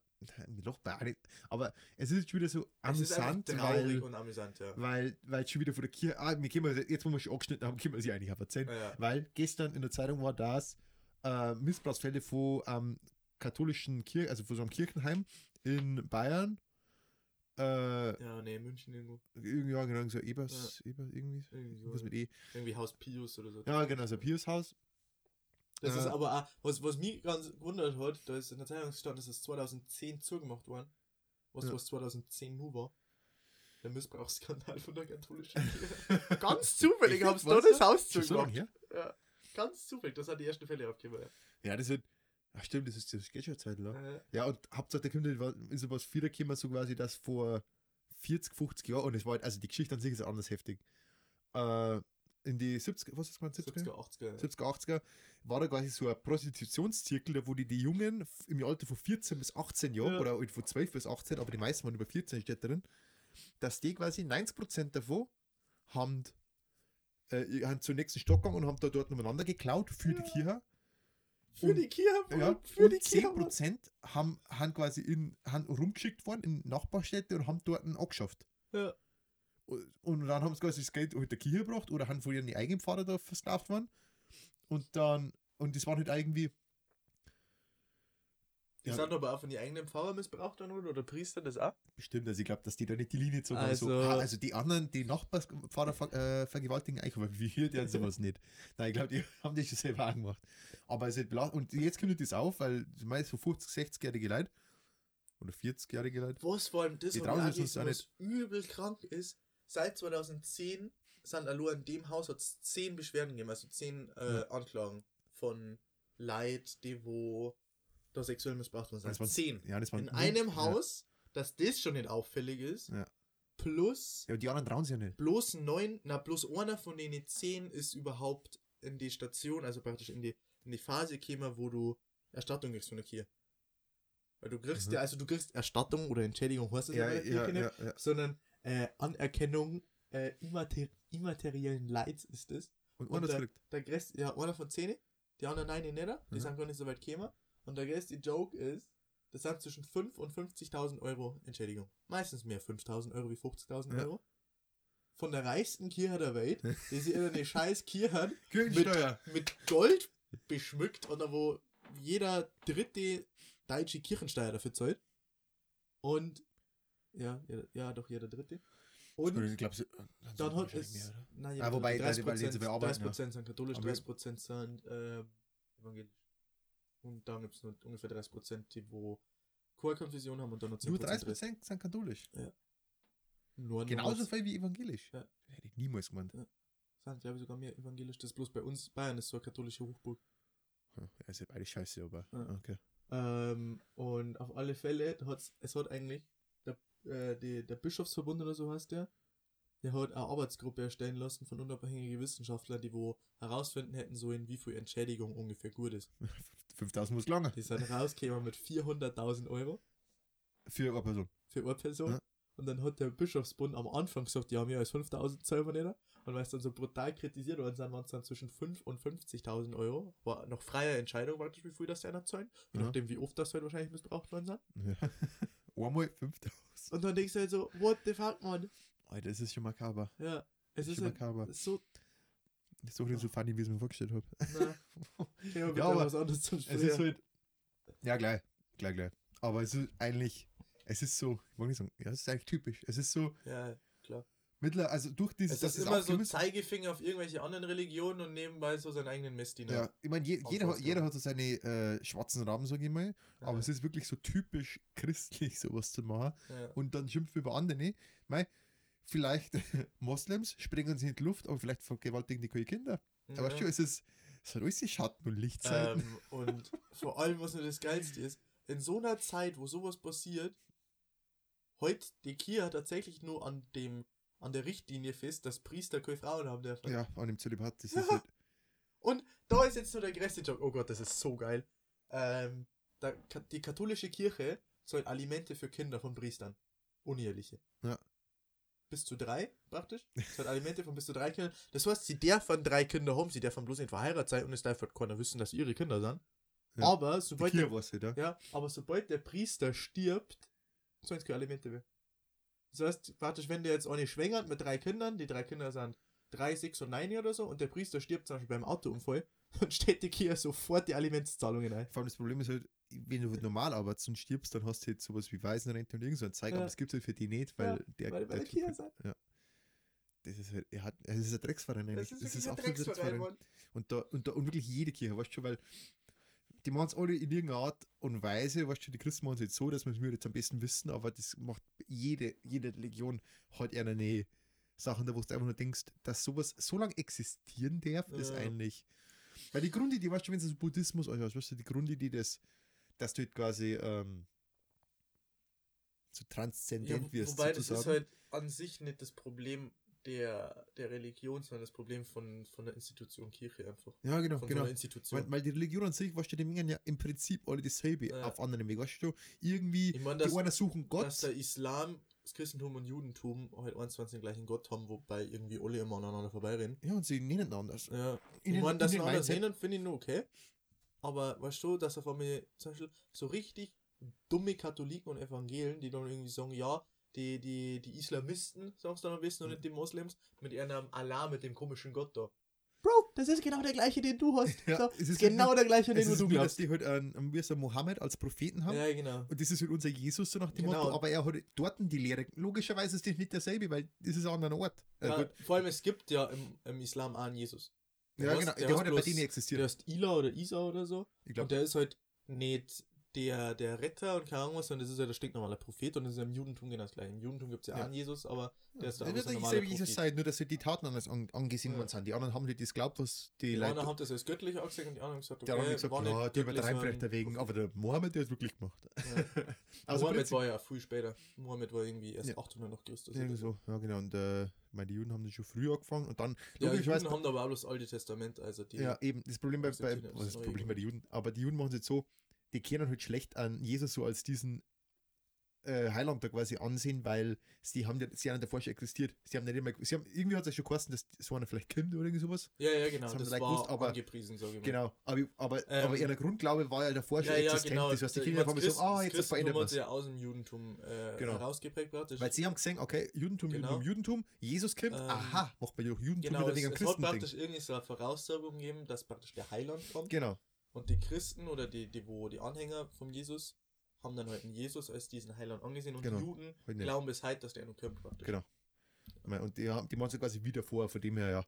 B: mir lacht man auch nicht, aber es ist schon wieder so
A: es ist
B: amüsant,
A: traurig
B: weil,
A: und amüsant, ja.
B: weil, weil schon wieder von der Kirche, ah, wir können wir, jetzt wo wir schon angeschnitten haben, können wir sie eigentlich auch erzählen,
A: Ja, ja.
B: weil gestern in der Zeitung war das äh, Missbrauchsfälle von ähm, katholischen Kirche, also von so einem Kirchenheim in Bayern, äh,
A: Ja, nee, München irgendwo.
B: irgendwie, ja, genau, so Ebers, Ebers, irgendwie,
A: Irgendwie,
B: was mit E,
A: irgendwie Haus Pius oder so.
B: ja, genau, so ein Piershaus,
A: Das ist
B: Äh.
A: aber auch, was, was mich ganz gewundert hat, da ist in der Zeitung gestanden, dass es 2010 zugemacht worden. Was,
B: Ja.
A: was 2010 nur war. Der Missbrauchsskandal von der katholischen Kirche. ganz zufällig haben sie da das Haus
B: Schon so
A: zugemacht.
B: her?
A: Ja, ganz zufällig, das hat die ersten Fälle aufgegeben.
B: Ja, das wird, ach stimmt, das ist das geht schon Zeit lang.
A: Ja.
B: Ja, und Hauptsache, halt was- ist was viel gekommen, so quasi, dass vor 40, 50 Jahren, und es war halt, also die Geschichte an sich ist anders heftig. Äh, in die 70er, was ist das, 70er?
A: 70er, 80er.
B: 70er, 80er, war da quasi so ein Prostitutionszirkel, da wo die, die Jungen im Alter von 14 bis 18 Jahren,
A: Ja.
B: oder halt von 12 bis 18, aber die meisten waren über 14, steht drin, dass die quasi 90% davon haben, äh, haben zum nächsten Stock gegangen und haben da dort umeinander geklaut für die
A: Ja.
B: Kirche.
A: Für die Kirche,
B: Ja,
A: für
B: und
A: die Kirche. Mann.
B: 10% haben, haben quasi in, haben rumgeschickt worden in Nachbarstädte und haben dort einen angeschafft.
A: Ja.
B: Und, und dann haben sie quasi das Geld halt der Kirche gebracht oder haben von ihren eigenen Pfarrer da versklavt worden. Und dann, und das waren halt irgendwie, Ja.
A: sind aber auch von den eigenen Pfarrer missbraucht worden oder Priester, das auch.
B: Bestimmt, also ich glaube, dass die da nicht die Linie zogen.
A: Also-
B: so, ah, also die anderen, die Nachbarspfarrer ver äh, vergewaltigen eigentlich, aber wir, die haben sowas nicht. Nein, ich glaube, die haben das schon selber auch gemacht. Aber es ist bela- und jetzt kommt das auf, weil meist so 50, 60-jährige Leute oder 40-jährige Leute.
A: Was vor allem das
B: Die trauen sich das
A: gelesen,
B: auch
A: was übel krank ist. Seit 2010 sind allein in dem Haus hat es 10 Beschwerden gegeben, also 10 äh,
B: Ja.
A: Anklagen von Leid, die wo da sexuell missbraucht worden
B: Das
A: sind.
B: waren-
A: 10.
B: Ja, das waren
A: In einem
B: ja.
A: Haus, dass das schon nicht auffällig ist.
B: Ja.
A: Plus
B: Ja, und die anderen trauen sich ja nicht.
A: bloß neun, na bloß einer von den zehn ist überhaupt in die Station, also praktisch in die, in die Phase gekommen, wo du Erstattung kriegst von der Kirche. Weil du kriegst
B: Mhm.
A: ja, also du kriegst Erstattung oder Entschädigung, heißt das
B: Ja, ja,
A: nicht,
B: ja, ja.
A: sondern äh, Anerkennung äh, immater immateriellen Leids ist es.
B: Und
A: Und
B: einer
A: der,
B: zurück.
A: der Rest, ja, einer von zehn, die anderen nein, die nicht, die
B: Mhm.
A: sind gar nicht so weit gekommen. Und der die Joke ist, das sind zwischen 5 und 50.000 Euro Entschädigung. Meistens mehr 5.000 Euro wie 50.000
B: Ja.
A: Euro. Von der reichsten Kirche der Welt, die sie in eine scheiß Kirche hat,
B: Kirchensteuer.
A: mit Gold beschmückt oder wo jeder dritte deutsche Kirchensteuer dafür zahlt. Und, ja, ja, ja doch jeder dritte. Und
B: Ich glaube,
A: dann hat es. Nein,
B: Ah, wobei, weil-
A: 30
B: weil die so viel arbeiten,
A: 30 sind katholisch,
B: Aber-
A: 30% sind äh, evangelisch. Und dann gibt es nur ungefähr 30% die wo Chorkonfession haben und dann noch 10
B: Nur 30% sind katholisch.
A: Nur
B: Genauso
A: nur
B: viel wie evangelisch.
A: Ja.
B: Hätte ich niemals gemeint.
A: sind, glaube ich, sogar mehr evangelisch. Das ist bloß bei uns, Bayern ist so eine katholische Hochburg.
B: Ja, ist ja beide scheiße, aber.
A: Ja.
B: Okay.
A: Ähm, und auf alle Fälle hat's, es hat eigentlich der, äh, die, der Bischofsverbund oder so heißt der, der hat eine Arbeitsgruppe erstellen lassen von unabhängigen Wissenschaftlern, die wo herausfinden hätten sollen, wie viel Entschädigung ungefähr gut ist.
B: 5000 muss lange.
A: Die sind rausgekommen mit 400.000 Euro
B: Für eine Person.
A: für eine Person.
B: Ja.
A: Und dann hat der Bischofsbund am Anfang gesagt, ja, mehr als 5.000 zahlen wir nicht. Und weil es dann so brutal kritisiert worden sind, waren es dann zwischen 5 und 50.000 Euro. War noch freie Entscheidung, praktisch, wie viel das einer zahlen. Je
B: Ja.
A: nachdem, wie oft das halt wahrscheinlich missbraucht worden sind.
B: Ja. Einmal 5000.
A: Und dann denkst du halt so, what the fuck, man?
B: Alter, das ist schon makaber.
A: Ja, es ist halt
B: makaber.
A: so,
B: Das ist doch nicht so funny, wie ich es mir vorgestellt habe.
A: na, ich
B: Ja, aber
A: was anderes zum
B: Es ist halt. Ja, gleich. Gleich, gleich. Aber es ist eigentlich. Es ist so. Ich mag nicht sagen. Ja, es ist eigentlich typisch. Es ist so.
A: Ja, klar.
B: Mittler, also durch dieses.
A: Es ist immer so
B: ist-
A: Zeigefinger auf irgendwelche anderen Religionen und nebenbei so seinen eigenen Messdiener.
B: Ja, ich meine, je, jeder, hat- jeder hat so seine äh, schwarzen Raben, sage ich mal. Aber
A: Ja.
B: es ist wirklich so typisch christlich, sowas zu machen.
A: Ja.
B: Und dann schimpfen wir über andere. Mei, vielleicht Moslems springen sie in die Luft, aber vielleicht vergewaltigen die keine Kinder. Aber
A: Ja.
B: schon, es ist. Es alles die Schatten und Lichtseiten.
A: Ähm, und vor allem, was nur das Geilste ist, in so einer Zeit, wo sowas passiert, heute die Kirche tatsächlich nur an dem an der Richtlinie fest, dass Priester keine Frauen haben dürfen.
B: ja, an dem Zölibat. Das
A: Ja.
B: ist halt,
A: Und da ist jetzt nur der größte Joke. Oh Gott, das ist so geil. Ähm, da, die katholische Kirche soll Alimente für Kinder von Priestern. Uneheliche.
B: Ja.
A: Bis zu drei, praktisch. Soll Alimente von bis zu drei Kindern. Das heißt, sie dürfen drei Kinder haben, sie dürfen bloß nicht verheiratet sein und es darf halt keiner wissen, dass sie ihre Kinder sind.
B: Ja.
A: Aber sobald der,
B: was halt, ja.
A: aber sobald der Priester stirbt, sollen es keine Alimente mehr. Das heißt, praktisch, wenn der jetzt eine schwängert mit drei Kindern, die drei Kinder sind drei, sechs und neun oder so, und der Priester stirbt zum Beispiel beim Autounfall, dann steht die Kirche sofort die Alimentszahlungen ein.
B: Vor allem das Problem ist halt, wenn du halt normal arbeitest und stirbst, dann hast du jetzt sowas wie Waisenrente und irgend so ein Zeug,
A: Ja.
B: aber es gibt halt für die nicht, weil
A: Ja,
B: der,
A: weil- weil
B: der Typ
A: sind.
B: halt- ja. Das ist halt, er hat, es ist ein Drecksverein eigentlich.
A: Das ist wirklich ein Drecksverein, Mann.
B: Und da, und da, und wirklich jede Kirche, weißt du schon, weil die machen es alle in irgendeiner Art und Weise, weißt du, die Christen machen es jetzt so, dass wir es mir jetzt am besten wissen, aber das macht jede, jede Religion hat eher eine Sachen, da wo du einfach nur denkst, dass sowas so lange existieren darf, ist
A: Ja.
B: eigentlich. Weil die Grundidee, weißt du, wenn es so Buddhismus anschaust, weißt du, die Grundidee, des, dass du halt quasi ähm, so
A: Ja,
B: transzendent
A: wo,
B: wirst,
A: wobei das ist
B: sozusagen.
A: halt an sich nicht das Problem der, der Religion, sondern das Problem von, von der Institution Kirche einfach.
B: ja, genau,
A: Von so
B: genau.
A: einer Institution.
B: Weil, weil die Religion an sich, weißt du, die mengen ja im Prinzip alle dasselbe
A: Ja.
B: auf anderen Weg. Weißt du, irgendwie,
A: ich meine,
B: die
A: dass,
B: einen suchen Gott.
A: dass der Islam, das Christentum und Judentum halt 21 den gleichen Gott haben, wobei irgendwie alle immer aneinander vorbeireden.
B: ja, und sie nennen anders.
A: Ja,
B: In
A: ich meine, dass
B: in
A: sie anders sehen, finde ich nur okay. Aber weißt du, dass auf einmal zum Beispiel so richtig dumme Katholiken und Evangelen, die dann irgendwie sagen, ja, die, die, die Islamisten, sagst du dann am besten, und nicht die Moslems, mit ihrem Allah, mit dem komischen Gott da. Bro, das ist genau der gleiche, den du hast.
B: Ja,
A: so,
B: es
A: ist
B: ist
A: genau
B: halt
A: der gleiche,
B: Es
A: den
B: ist
A: du
B: wie, dass
A: glaubst.
B: die halt einen, wie so Mohammed als Propheten haben.
A: Ja, genau.
B: Und das ist halt unser Jesus, so nach dem
A: Genau.
B: Motto. Aber er hat dort die Lehre. Logischerweise ist das nicht derselbe, weil das ist ein anderer Ort. Äh,
A: Ja,
B: gut.
A: vor allem, es gibt ja im, im Islam einen Jesus.
B: Ja,
A: hast-
B: genau.
A: der
B: Der, hat ja bei denen
A: Der
B: existiert.
A: ist Ila oder Isa oder so.
B: Ich
A: Und
B: glaube,
A: der ist halt nicht der, der Retter und keine Ahnung was, sondern das ist halt der stinknormale Prophet und das ist ja im Judentum genau das gleiche. Im Judentum gibt es ja,
B: Ja.
A: einen Jesus, aber der ist
B: der wird
A: andere normale
B: selber Jesus
A: Prophet.
B: sein, nur dass sie die Taten anders an, angesehen
A: Ja.
B: worden sind. Die anderen haben nicht das glaubt, was die,
A: Die
B: Leute.
A: anderen haben das als göttlich angesehen und die anderen haben gesagt, okay,
B: Die haben gesagt, ja, die übertreiben vielleicht wegen, aber der Mohammed, der hat wirklich gemacht.
A: Ja.
B: Also
A: Mohammed war ja viel später. Mohammed war irgendwie erst
B: Ja.
A: 800 nach Christus.
B: Ja,
A: oder
B: so. ja, genau. Und äh, meine, die Juden haben das schon früher angefangen und dann,
A: Ja, die Juden haben aber auch das Alte Testament, also die.
B: ja, eben, das Problem bei, bei
A: das
B: was ist das
A: Neue
B: Problem bei den Juden? Aber die Juden machen es jetzt so, die kennen halt schlecht an Jesus so als diesen äh, Heiland da quasi ansehen, weil sie haben ja, sie haben davor schon existiert. Sie haben nicht immer, sie haben, irgendwie hat es ja schon geheißen, dass so einer vielleicht kommt oder irgendwie sowas.
A: ja, ja, genau.
B: Das haben
A: Das, war
B: gewusst, aber-
A: angepriesen, sage ich mal.
B: Genau, aber, aber,
A: Ähm,
B: aber ihr Grundglaube war ja davor schon
A: Ja, ja,
B: existent.
A: genau.
B: Das heißt, die Kinder haben so, ah, jetzt
A: das
B: verändert
A: Christentum
B: man
A: ja aus dem Judentum äh,
B: Genau.
A: herausgeprägt praktisch.
B: Weil sie haben gesehen, okay, Judentum,
A: Genau.
B: Judentum, Judentum, Jesus kommt,
A: Ähm,
B: aha, macht man durch Judentum
A: genau,
B: wieder
A: es,
B: wegen
A: es hat praktisch irgendwie so eine Voraussagung gegeben, dass praktisch der Heiland kommt.
B: Genau,
A: Und die Christen oder die, die, wo die Anhänger von Jesus haben dann halt einen Jesus als diesen Heiland angesehen und
B: Genau.
A: die Juden
B: Halt
A: glauben bis heute, dass der noch kommt praktisch.
B: Genau. Mein, Und die, haben- die machen sie quasi wieder vor, von dem her ja.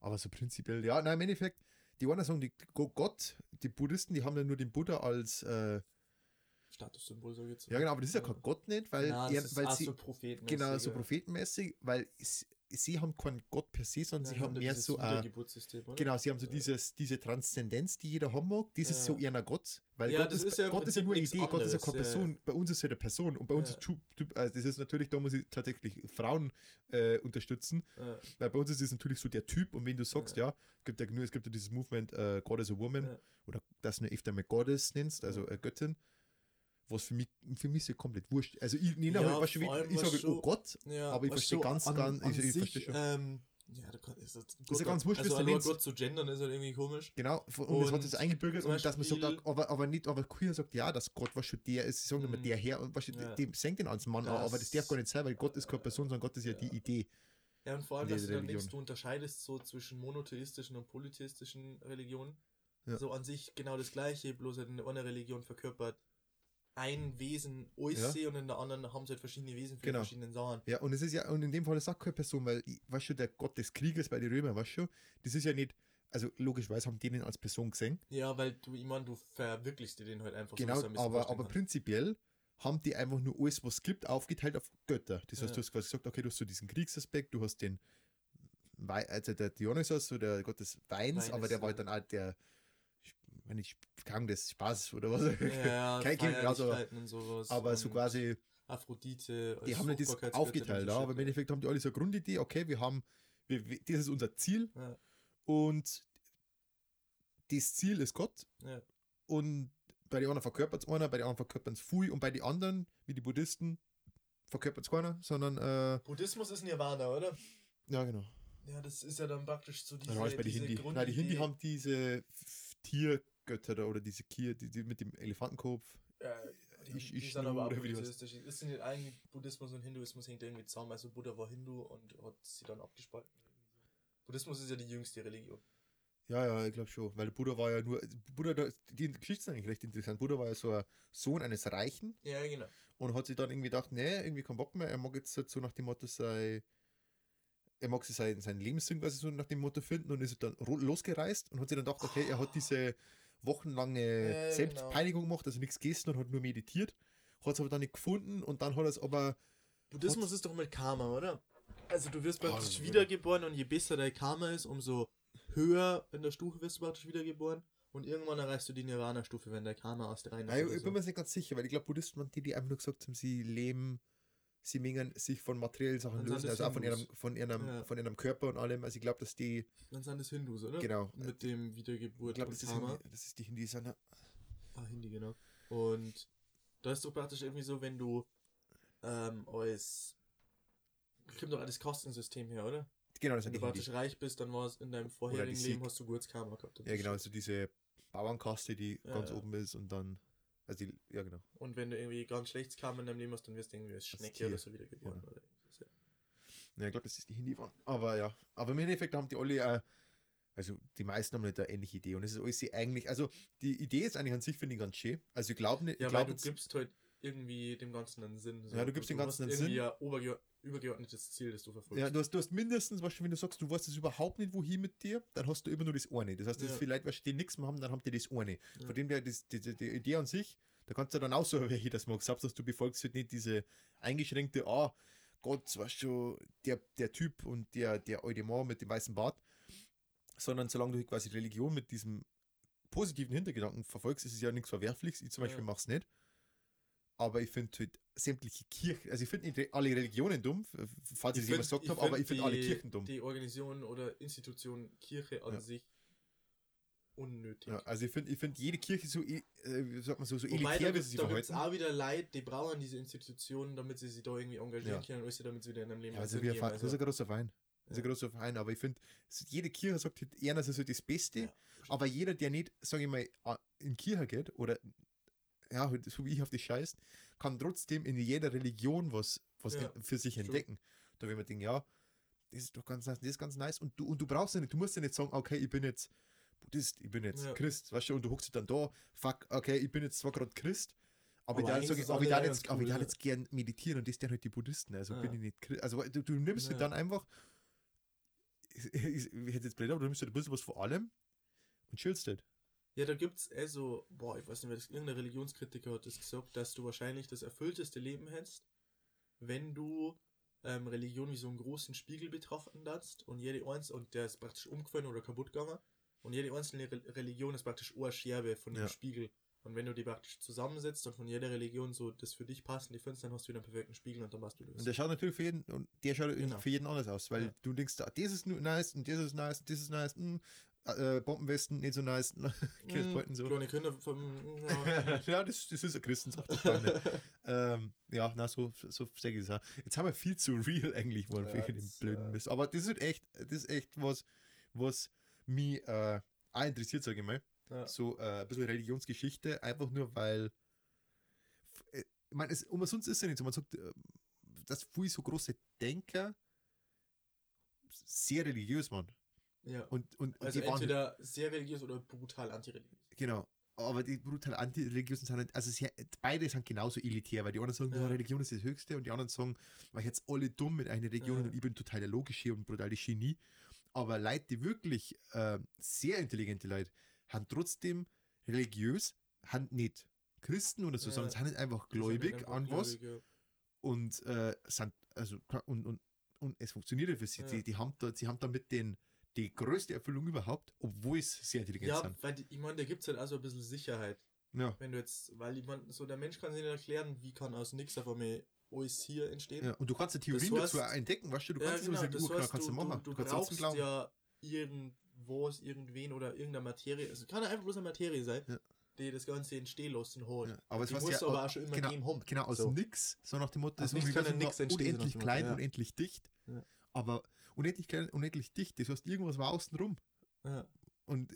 B: Aber so prinzipiell, ja, nein, im Endeffekt, die einen sagen, die Go- Gott, die Buddhisten, die haben ja nur den Buddha als, äh,
A: Statussymbol, so jetzt.
B: ja genau, aber das ist ja kein Gott nicht, weil,
A: Nein,
B: er, weil sie,
A: so
B: genau, so
A: ja.
B: prophetenmäßig, weil sie, haben keinen Gott per se, sondern
A: Ja,
B: sie haben
A: ja
B: mehr so,
A: oder?
B: genau, sie haben so
A: Ja.
B: dieses, diese Transzendenz, die jeder haben mag, das ist so
A: Ja.
B: eher Gott, weil
A: Ja,
B: Gott, ist,
A: ist ja
B: Gott ist ja nur eine Idee, Gott ist ja keine
A: anderes, ja.
B: Person, bei uns ist ja eine Person und bei uns
A: Ja.
B: ist Typ, typ, also das ist natürlich, da muss ich tatsächlich Frauen äh, unterstützen,
A: Ja.
B: Weil bei uns ist es natürlich so der Typ und wenn du sagst, ja, gibt ja, nur- es gibt ja dieses Movement äh, God is a Woman
A: Ja.
B: oder das du öfter mal Goddess nennst, also
A: Ja.
B: äh, Göttin, was für mich, für mich ist ja komplett wurscht. Also ich, ich,
A: Ja,
B: was schon,
A: vor allem
B: ich
A: was
B: sage, oh Gott,
A: Ja,
B: Aber ich
A: was
B: verstehe ganz,
A: an,
B: ganz-
A: an
B: ich- ich
A: sich,
B: verstehe schon.
A: Ähm, ja, da kann, ist, das
B: Ist ja ganz wurscht,
A: also
B: nennst.
A: Gott zu gendern ist halt irgendwie komisch.
B: genau, und, und das hat sich eingebürgert und dass man sagt, aber, aber nicht, aber queer sagt, ja, dass Gott was schon der ist, sie sagen immer
A: Mhm.
B: der Herr und was
A: Ja.
B: dem senkt den als Mann, an, aber das darf gar nicht sein, weil Gott ist keine Person, sondern Gott ist ja, die Idee.
A: Ja, und vor allem, dass du dann denkst, du unterscheidest so zwischen monotheistischen und polytheistischen Religionen.
B: Ja.
A: So an sich genau das gleiche, bloß halt in der einen Religion verkörpert ein Wesen alles und in der anderen haben sie halt verschiedene Wesen für
B: Genau.
A: verschiedene Sachen.
B: Ja, und es ist ja, und in dem Fall ist auch keine Person, weil, weißt du, der Gott des Krieges bei den Römern, weißt du, das ist ja nicht, also logischerweise haben die den als Person gesehen,
A: Ja, weil du, ich meine, du verwirklichst dir den halt einfach
B: genau,
A: so, ein bisschen
B: aber, aber
A: kann.
B: prinzipiell haben die einfach nur alles, was es gibt, aufgeteilt auf Götter. Das heißt,
A: Ja.
B: du hast quasi gesagt, okay, du hast so diesen Kriegsaspekt, du hast den, Wei- also der Dionysos, so der Gott des Weins,
A: Weines,
B: aber der war halt
A: ja.
B: dann auch der, wenn ich kann des Spaß oder was.
A: Ja,
B: Kein Kind, also,
A: und sowas.
B: aber so
A: und
B: quasi,
A: Aphrodite.
B: die haben das aufgeteilt, ja,
A: so
B: aber im Endeffekt haben die alle so eine Grundidee, okay, wir haben, wir, das ist unser Ziel
A: Ja,
B: und das Ziel ist Gott
A: ja.
B: und bei den anderen verkörpert es einer, bei den anderen verkörpert es Fui und bei den anderen, wie die Buddhisten, verkörpert es keiner, sondern, äh,
A: Buddhismus ist Nirvana, oder?
B: ja genau.
A: Ja, das ist ja dann praktisch so diese,
B: Ja,
A: diese
B: Hindi.
A: Grundidee.
B: Nein, die Hindi haben diese F- Tiergötter da oder diese Kier, die, die mit dem Elefantenkopf.
A: Ja, die,
B: Ich-
A: die
B: ich
A: sind
B: nur,
A: aber auch
B: die
A: buddhistisch. Ist nicht eigentlich Buddhismus und Hinduismus hängt irgendwie zusammen. Also Buddha war Hindu und hat sie dann abgespalten. Buddhismus ist ja die jüngste Religion.
B: Ja, ja, ich glaube schon. Weil Buddha war ja nur. Buddha, die Geschichte ist eigentlich recht interessant. Buddha war ja so ein Sohn eines Reichen
A: Ja, genau.
B: und hat sich dann irgendwie gedacht, nee, irgendwie keinen Bock mehr. Er mag jetzt halt so nach dem Motto sei. Er mag sich sein, sein Lebenssinn quasi so nach dem Motto finden und ist dann losgereist und hat sich dann gedacht, okay, er hat diese wochenlange
A: Ja,
B: Selbstpeinigung gemacht, also nichts gegessen und hat nur meditiert. Hat es aber dann nicht gefunden und dann hat er es aber
A: Buddhismus ist doch mit Karma, oder? Also du wirst praktisch
B: ist
A: wiedergeboren und je besser dein Karma ist, umso höher in der Stufe wirst du praktisch wiedergeboren. Und irgendwann erreichst du die Nirvana-Stufe, wenn dein Karma aus der Reihe ist.
B: ich bin mir nicht ganz sicher, weil ich glaube, Buddhisten waren die, die einfach nur gesagt haben, sie leben, sie mengen sich von materiellen Sachen
A: Dann
B: lösen, also auch von ihrem, von ihrem,
A: Ja.
B: von ihrem Körper und allem. Also ich glaube, dass die,
A: Dann sind es Hindus, oder?
B: genau,
A: Mit dem
B: ich
A: Wiedergeburt
B: glaube,
A: und
B: das, das ist die Hindi sind. ja.
A: Ah, Hindi, genau. Und da ist doch praktisch irgendwie so, wenn du ähm, als. Kommt doch alles Kastensystem her, oder?
B: Genau, das
A: Wenn
B: sind
A: du
B: die Hindi.
A: praktisch reich bist, dann war es in deinem vorherigen Leben hast du gutes Karma gehabt.
B: Ja, genau, also diese Bauernkaste, die
A: Ja,
B: ganz
A: ja.
B: oben ist und dann, also die, ja genau.
A: Und wenn du irgendwie ganz schlechtes Karma in deinem Leben hast, dann wirst du irgendwie als Schnecke
B: Tier.
A: oder so wiedergeboren.
B: Ja.
A: Oder irgendwas, ja.
B: Ja, ich glaube, das ist die Hindi waren. Aber ja, aber im Endeffekt haben die alle, äh, Also die meisten haben nicht eine ähnliche Idee. Und es ist alles eigentlich, also die Idee ist eigentlich an sich, finde ich, ganz schön. Also ich glaube nicht,
A: Ja,
B: ich
A: weil
B: glaube
A: du gibst halt irgendwie dem Ganzen einen Sinn.
B: Ja, du gibst dem Ganzen einen Sinn.
A: oberge übergeordnetes Ziel, das du verfolgst.
B: Ja, du hast, du hast mindestens, du, wenn du sagst, du weißt es überhaupt nicht, wohin mit dir, dann hast du immer nur das eine. Das heißt, das
A: Ja.
B: ist vielleicht, was die nichts mehr haben, dann haben die das eine.
A: Ja.
B: Von dem her, das, die, die, Idee an sich, da kannst du dann auch so, welche das magst. Hauptsache, du befolgst halt nicht diese eingeschränkte, ah, Gott, weißt du, der, der Typ und der, der alte Mann mit dem weißen Bart, sondern solange du quasi Religion mit diesem positiven Hintergedanken verfolgst, ist es ja nichts Verwerfliches. Ich zum Beispiel
A: Ja.
B: mache es nicht. Aber ich finde halt sämtliche Kirchen, also ich finde nicht alle Religionen dumm, falls ich es jemand gesagt habe, aber ich finde alle Kirchen dumm.
A: Die Organisation oder Institution Kirche an
B: Ja.
A: sich unnötig.
B: Ja, also ich finde ich find jede Kirche so, e- äh, wie sagt man so, so
A: Wobei, da
B: elitär, wie sie
A: da gibt's auch wieder Leute, die brauchen diese Institutionen, damit sie sich da irgendwie engagieren
B: Ja.
A: können, oder damit sie wieder in einem Leben
B: Ja, also wir fahren, das ist ein großer Verein. Das ist ein großer Verein, aber ich finde, jede Kirche sagt halt eher, das ist so das Beste,
A: Ja.
B: aber jeder, der nicht, sage ich mal, in Kirche geht oder ja, so wie ich auf die scheißt, kann trotzdem in jeder Religion was, was
A: Ja,
B: für sich entdecken. Da will man denken, ja, das ist doch ganz nice, das ist ganz nice. Und du, und du brauchst ja nicht, du musst ja nicht sagen, okay, ich bin jetzt Buddhist, ich bin jetzt
A: Ja.
B: Christ, weißt du, und du hockst dann da, fuck, okay, ich bin jetzt zwar gerade Christ, aber,
A: Aber
B: ich ich, aber ich jetzt, aber ich
A: cool, ja.
B: jetzt gern meditieren und das sind halt die Buddhisten, also
A: Ja.
B: bin ich nicht Christ. Also du, du nimmst
A: Ja.
B: dann einfach, ich, ich, ich hätte jetzt blöd, aber du nimmst halt ein bisschen was vor allem und chillst halt.
A: Ja, da gibt's also, boah, ich weiß nicht, wer das, irgendein Religionskritiker hat das gesagt, dass du wahrscheinlich das erfüllteste Leben hättest, wenn du ähm, Religion wie so einen großen Spiegel betrachten darfst und jede eins und der ist praktisch umgefallen oder kaputt gegangen und jede einzelne Re Religion ist praktisch eine Scherbe von dem
B: Ja.
A: Spiegel. Und wenn du die praktisch zusammensetzt und von jeder Religion so das für dich passende findest, dann hast du wieder einen perfekten Spiegel und dann machst du das.
B: Und der schaut natürlich für jeden, und der schaut
A: Genau.
B: für jeden anders aus, weil
A: Ja.
B: du denkst, das ist nice und das ist nice und das ist nice, hm, äh, Bombenwesten nicht so nice, Kennst
A: Mm,
B: heute so.
A: Kleine Kinder vom, ja.
B: ja, das, das ist ein ich nicht. ähm, ja, na, so, so sag ich es auch. Jetzt haben wir viel zu real eigentlich geworden für
A: Ja,
B: den
A: das,
B: blöden Mist. Aber das ist echt, das ist echt was, was mich äh, auch interessiert, sage ich mal.
A: Ja.
B: So äh, ein bisschen Religionsgeschichte, einfach nur weil. äh, Ich meine, es, umsonst ist es ja nicht so. Man sagt, äh, dass viele so große Denker sehr religiös waren.
A: Ja.
B: Und, und, und
A: Also
B: die waren,
A: entweder sehr religiös oder brutal antireligiös.
B: Genau. Aber die brutal antireligiösen sind halt, also sehr, beide sind genauso elitär, weil die anderen sagen,
A: Ja.
B: ja. Religion ist das Höchste und die anderen sagen, weil jetzt alle dumm mit einer Religion
A: Ja.
B: und ich bin total der Logische und brutale Genie. Aber Leute, die wirklich äh, sehr intelligente Leute, haben trotzdem religiös, haben nicht Christen oder so,
A: Ja.
B: sondern sind halt einfach
A: sind
B: gläubig
A: einfach
B: an was
A: gläubig,
B: und äh, sind, also, und, und, und es funktioniert ja für sie. Die, die haben da, sie haben damit den, die größte Erfüllung überhaupt, obwohl es sehr intelligent
A: ja
B: sind.
A: weil die, ich meine, da gibt es halt auch so ein bisschen Sicherheit.
B: Ja.
A: Wenn du jetzt, weil mein, so der Mensch kann sich nicht erklären, wie kann aus nichts auf einmal alles hier entstehen.
B: Ja, und du kannst ja Theorien
A: Das heißt-
B: dazu entdecken, weißt du, du
A: Ja,
B: kannst
A: genau,
B: ja,
A: das
B: Urknall
A: heißt,
B: kannst du
A: du,
B: machen.
A: du, du
B: kannst trotzdem
A: brauchst
B: glauben.
A: ja irgendwas, irgendwen oder irgendeine Materie. Es kann einfach bloß eine Materie sein,
B: Ja.
A: die das Ganze entstehen lassen hat.
B: Ja, aber es
A: die muss
B: ja
A: aber
B: au-
A: auch schon immer
B: genau,
A: gegeben haben.
B: Genau, aus
A: So.
B: nix, so nach dem Motto, das war
A: nach
B: unendlich klein,
A: ja.
B: unendlich dicht,
A: Ja.
B: Aber unendlich klein, unendlich dicht, das heißt, irgendwas war außen rum.
A: Ja.
B: Und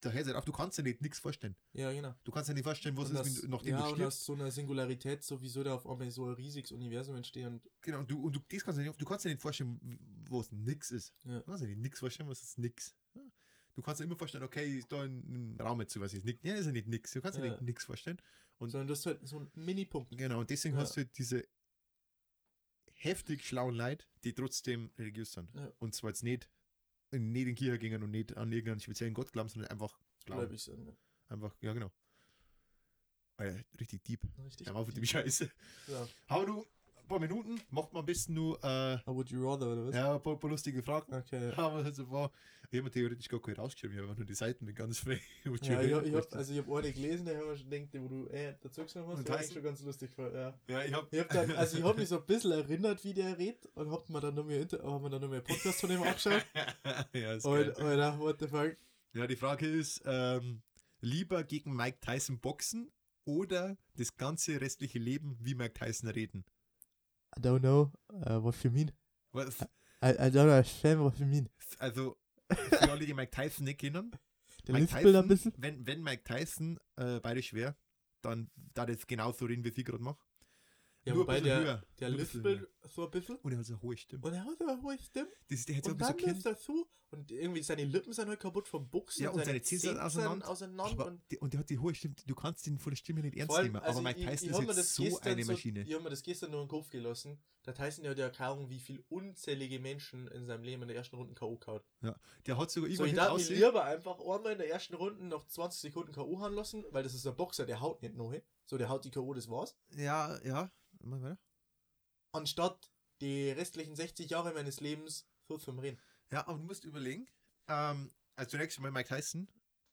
B: da hört es auf, du kannst dir nicht nichts vorstellen.
A: ja, genau.
B: Du kannst dir nicht vorstellen, was
A: Und
B: ist,
A: das-
B: wenn du, nachdem
A: ja,
B: du
A: und
B: stirbst.
A: aus so einer Singularität sowieso da auf einmal so ein riesiges Universum entstehen. Und
B: Genau, und du, und du, das kannst du, nicht, du kannst dir nicht vorstellen, was nix ist.
A: Ja.
B: Du kannst dir nichts vorstellen, was ist nix. Ja. Du kannst dir immer vorstellen, okay, ist da ein, ein Raum jetzt, was ist nix. Ja, ist ja nicht nix. Du kannst dir
A: Ja.
B: nicht nix vorstellen. Und
A: sondern das ist halt so ein Mini-Punkt.
B: Genau, und deswegen
A: Ja.
B: hast du halt diese heftig schlauen Leute, die trotzdem religiös sind.
A: Ja.
B: Und zwar jetzt nicht, nicht in Kirche gingen und nicht an irgendeinen speziellen Gott glauben, sondern einfach glauben.
A: Gläubig sein. Ja.
B: Einfach, ja genau. Alter, richtig deep.
A: Richtig.
B: Mal auf dem Scheiße.
A: Ja.
B: Hau du paar Minuten, macht mal am besten nur äh,
A: would you rather, oder was?
B: ja, ein paar, paar lustige Fragen.
A: Okay, ja.
B: Aber also war, ich habe mir theoretisch gar keine rausgeschrieben, ich habe nur die Seiten mit ganz frei.
A: Ja, ich, ich hab, also ich hab eine gelesen, da haben wir schon gedacht, wo du äh, dazu gesagt hast, war eigentlich schon ganz lustig. voll, Ja.
B: ja, ich habe
A: Ich hab dann, also ich hab mich so ein bisschen erinnert, wie der redet und hab mir dann noch mehr, hab mir dann noch mehr Podcast von ihm angeschaut.
B: ja, ist
A: und,
B: geil.
A: Alter, what the fuck?
B: Ja, die Frage ist, ähm, lieber gegen Mike Tyson boxen oder das ganze restliche Leben wie Mike Tyson reden?
A: I don't know uh, what you mean.
B: Was-
A: I, I don't understand what you mean.
B: Also, für alle, die Mike Tyson nicht kennen,
A: Der
B: Mike
A: lispelt ein
B: Tyson,
A: bisschen.
B: wenn, wenn Mike Tyson äh, beide schwer, dann da das genauso reden, wie ich gerade mache.
A: Ja,
B: Nur
A: wobei der,
B: höher.
A: der
B: Nur
A: lispelt so ein bisschen.
B: Und er hat so eine hohe Stimme.
A: Und er hat so eine hohe Stimme.
B: Das, der hat so ein
A: Und
B: bisschen
A: dann er so. Und irgendwie seine Lippen sind halt kaputt vom Buchsen.
B: Ja, und seine Zähne sind auseinander.
A: auseinander
B: Aber,
A: und
B: die, und der hat die hohe Stimme, du kannst ihn von der Stimme nicht ernst
A: allem,
B: nehmen.
A: also
B: aber Mike
A: ich-
B: Tyson
A: ich hab mir
B: ist jetzt so eine
A: so-
B: Maschine.
A: Ich habe mir das gestern nur in den Kopf gelassen. Der Tyson hat ja Erfahrung, wie viel unzählige Menschen in seinem Leben in der ersten Runde K.O. kaut.
B: Der hat sogar
A: So, ich darf mich lieber einfach einmal in der ersten Runde noch 20 Sekunden K.O. haben lassen, weil das ist ein Boxer, der haut nicht neu. So, der haut die K.O., das war's.
B: Ja, ja. Mach weiter.
A: Anstatt die restlichen 60 Jahre meines Lebens so zum Reden.
B: Ja, aber du musst überlegen. Ähm, also zunächst mal Mike Tyson.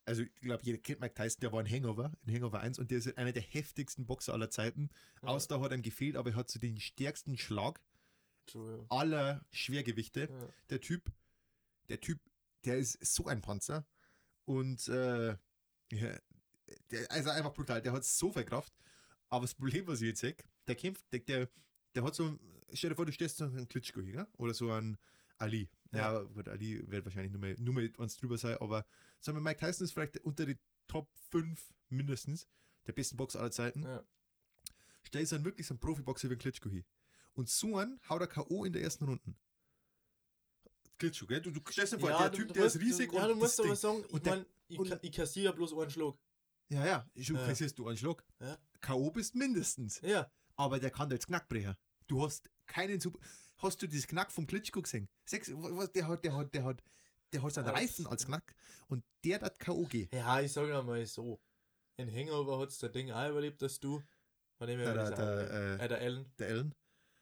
B: Also ich glaube, jeder kennt Mike Tyson, der war ein Hangover, ein Hangover 1 und der ist einer der heftigsten Boxer aller Zeiten.
A: Ja.
B: Ausdauer hat ihm gefehlt, aber er hat so den stärksten Schlag
A: True.
B: aller Schwergewichte.
A: Ja.
B: Der Typ, der Typ, der ist so ein Panzer und äh, ja, der, also einfach brutal, der hat so viel Kraft. Aber das Problem, was ich jetzt sehe, der kämpft, der, der, der hat so, stell dir vor, du stehst so einen Klitschko hier, oder so ein Ali. Ja, gut, Ali wird wahrscheinlich nur mal, nur mal eins drüber sein, aber sagen wir, Mike Tyson ist vielleicht unter die Top 5 mindestens der besten Boxer aller Zeiten.
A: Ja.
B: Stell dir dann wirklich so einen Profiboxer wie ein Klitschko hin. Und so einen haut er K.O. in der ersten Runde. Klitschko, gell? Du, du stellst dir vor, der
A: du-
B: Typ,
A: du
B: der ist riesig
A: du, Ja,
B: und
A: du musst aber sagen, ich mein, ich, ich kassiere ja bloß einen Schlag.
B: Ja, ja, schon
A: Ja.
B: kassierst du einen Schlag.
A: Ja.
B: K.O. bist mindestens.
A: Ja.
B: Aber der kann da jetzt Knackbrecher. Du hast keinen super. Hast du dieses Knack vom Klitschko gesehen? Sechs, was, der hat, der hat, der hat, der hat seinen
A: Als-
B: Reifen als Knack und der hat K.O. gehen.
A: Ja, ich sage mal so. In Hangover hat das Ding auch überlebt, dass du. Von dem
B: Der, der, der, äh,
A: äh, der Ellen.
B: der Ellen.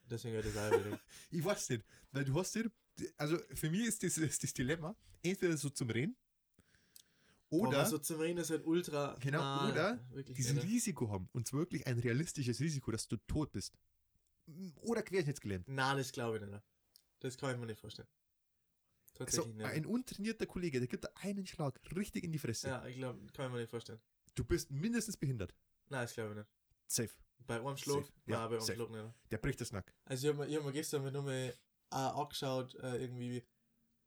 A: Deswegen hat das auch überlebt.
B: Ich weiß nicht, weil du hast den, also für mich ist das das, das Dilemma, entweder so zum Reden
A: Oder so ist halt ultra.
B: Genau,
A: nah,
B: oder dieses
A: nicht.
B: Risiko haben und wirklich ein realistisches Risiko, dass du tot bist. Oder querschnittsgelähmt.
A: Nein, das glaube ich nicht. Das kann ich mir nicht vorstellen. Tatsächlich nicht.
B: ein untrainierter Kollege, der gibt da einen Schlag richtig in die Fresse.
A: ja, ich glaube, kann ich mir nicht vorstellen.
B: Du bist mindestens behindert.
A: Nein, das glaube ich nicht.
B: Safe.
A: Bei einem Schlag?
B: Safe. Ja,
A: bei einem
B: safe.
A: Schlag nicht.
B: Der bricht das Nack.
A: Also ich habe mir, hab mir gestern mir nochmal äh, angeschaut, äh, irgendwie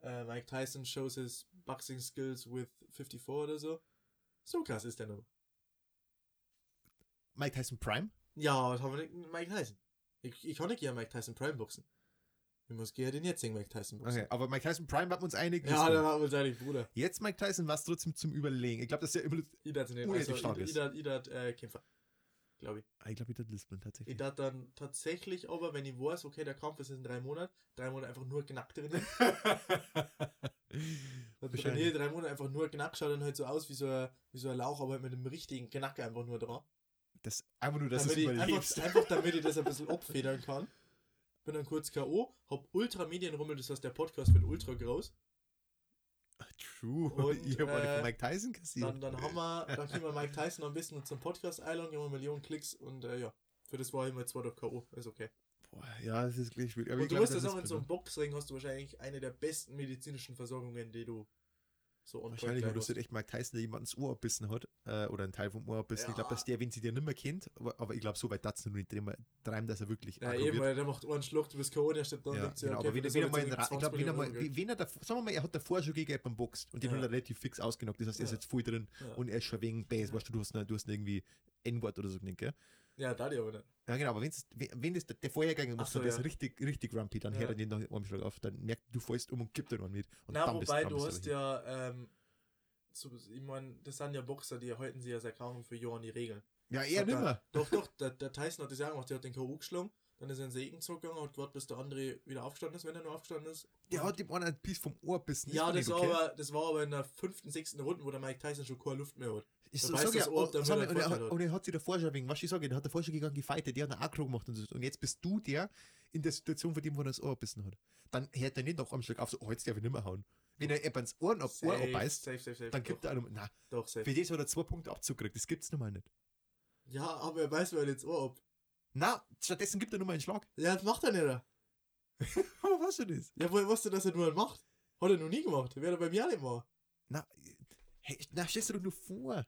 A: äh, Mike Tyson shows his boxing skills with 54 oder so. So krass ist der noch.
B: Mike Tyson Prime?
A: Ja, was haben wir nicht Mike Tyson? Ich, ich kann nicht gerne Mike Tyson Prime boxen. Ich muss gerne den jetzigen Mike Tyson boxen.
B: Okay, aber Mike Tyson Prime hat uns einig.
A: Ja, dann haben wir uns eigentlich Bruder.
B: Jetzt Mike Tyson war es trotzdem zum Überlegen. Ich glaube, dass der immer.
A: Ich darf nicht.
B: Unendlich
A: Also,
B: stark
A: ich,
B: ist.
A: ich, darf- ich darf, äh, Kämpfer. Glaube ich.
B: Ah, Ich glaube, ich darf Lisbon tatsächlich.
A: Ich darf dann tatsächlich aber, wenn ich weiß, okay, der Kampf ist in drei Monaten, drei Monate einfach nur Knack drin. Dann trainiere ich drei Monate einfach nur Knack, schaut dann halt so aus wie so ein, wie so ein Lauch, aber halt mit einem richtigen Knack einfach nur dran.
B: Das, einfach nur, dass
A: damit
B: es
A: ich,
B: überlebst.
A: einfach, einfach damit ich das ein bisschen abfedern kann. Bin dann kurz K.O., hab ultra Medienrummel, das heißt, der Podcast wird ultra groß.
B: True.
A: Und,
B: ich habe
A: äh,
B: von Mike Tyson kassiert.
A: Dann, dann haben wir, dann können wir Mike Tyson noch ein bisschen zum Podcast einladen, haben wir Millionen Klicks und äh, ja, für das war zwar durch K.O., ist okay.
B: Boah, ja, das ist gleich schwierig. Aber ich
A: und du
B: glaub,
A: musst ja
B: das ist
A: in so einem Boxring hast du wahrscheinlich eine der besten medizinischen Versorgungen, die du so
B: Wahrscheinlich, aber du
A: hast.
B: echt Mike Tyson, der jemand ins Ohr abbissen hat, äh, oder einen Teil vom Ohr abbissen. Ich glaube,
A: Ja.
B: dass der, wenn sie den nicht mehr kennt, aber, aber ich glaube, so weit du noch nicht treiben, dass er wirklich
A: Ja, eben, weil der macht einen Schluck, du bist K.O., der steht dann
B: Ja,
A: denkt sich,
B: genau,
A: okay,
B: aber wenn,
A: das
B: wenn er mal, in, ich glaube, wenn er
A: 20
B: mal,
A: Millionen
B: wenn er da, sagen wir mal, er hat davor schon gegen jemanden boxt und den
A: Ja.
B: hat er relativ fix ausgenockt, das heißt, er ist
A: Ja.
B: jetzt voll drin
A: Ja.
B: und er ist schon wegen Bass, weißt du, du hast, du hast irgendwie N-Wort oder so genannt, gell?
A: Ja, da die aber nicht.
B: Ja, genau, aber wenn's, wenn das der,
A: Ach
B: macht,
A: so,
B: dann ist
A: ja.
B: richtig, richtig grumpy, dann
A: Ja.
B: hört er den noch einen Schlag auf, dann merkt du fällst um und gibt den einen mit. Und
A: Na,
B: dann bist-
A: wobei
B: dann
A: du
B: bist
A: hast ja, ähm, so, ich meine, das sind ja Boxer, die halten sich ja seit kaum für an die Regeln.
B: Ja, er
A: Hat der-
B: nimmer.
A: Doch, doch, der, der Tyson hat das ja gemacht, der hat den K.O. geschlagen, dann ist er in den Segen gegangen, hat gewartet, bis der andere wieder aufgestanden ist, wenn er nur aufgestanden ist.
B: Der
A: Und-
B: hat dem einen ein Piece vom Ohr bissen.
A: Ja, das
B: nicht
A: war, aber, das war aber in der fünften, sechsten Runde, wo der Mike Tyson schon keine Luft mehr hat.
B: Ich so,
A: beißt
B: sag
A: das
B: ja,
A: ab,
B: oh,
A: damit
B: sag mal, und, er, hat- und er sich davor schon wegen, was ich sage, der hat davor schon gegen gefightet, der hat einen Aggro gemacht und so. Und jetzt bist du der in der Situation, von dem, wo er das Ohr bissen hat. Dann hört er nicht noch am Schlag auf, so, oh, jetzt darf ich nicht mehr hauen. Wenn er eben ins Ohr, ab, Ohr abbeißt, dann gibt er einem, na,
A: Doch, safe.
B: für das hat er zwei Punkte Abzug gekriegt, das gibt's normal nicht.
A: Ja, aber er weiß, wer jetzt Ohr ab.
B: Na, stattdessen gibt er nur mal einen Schlag.
A: Ja, das macht er nicht.
B: Aber was du das?
A: Ja, woher wusste, dass er nur einen macht? Hat er noch nie gemacht. Wäre er bei mir auch nicht mal.
B: Na, hey, na, stellst du doch nur vor.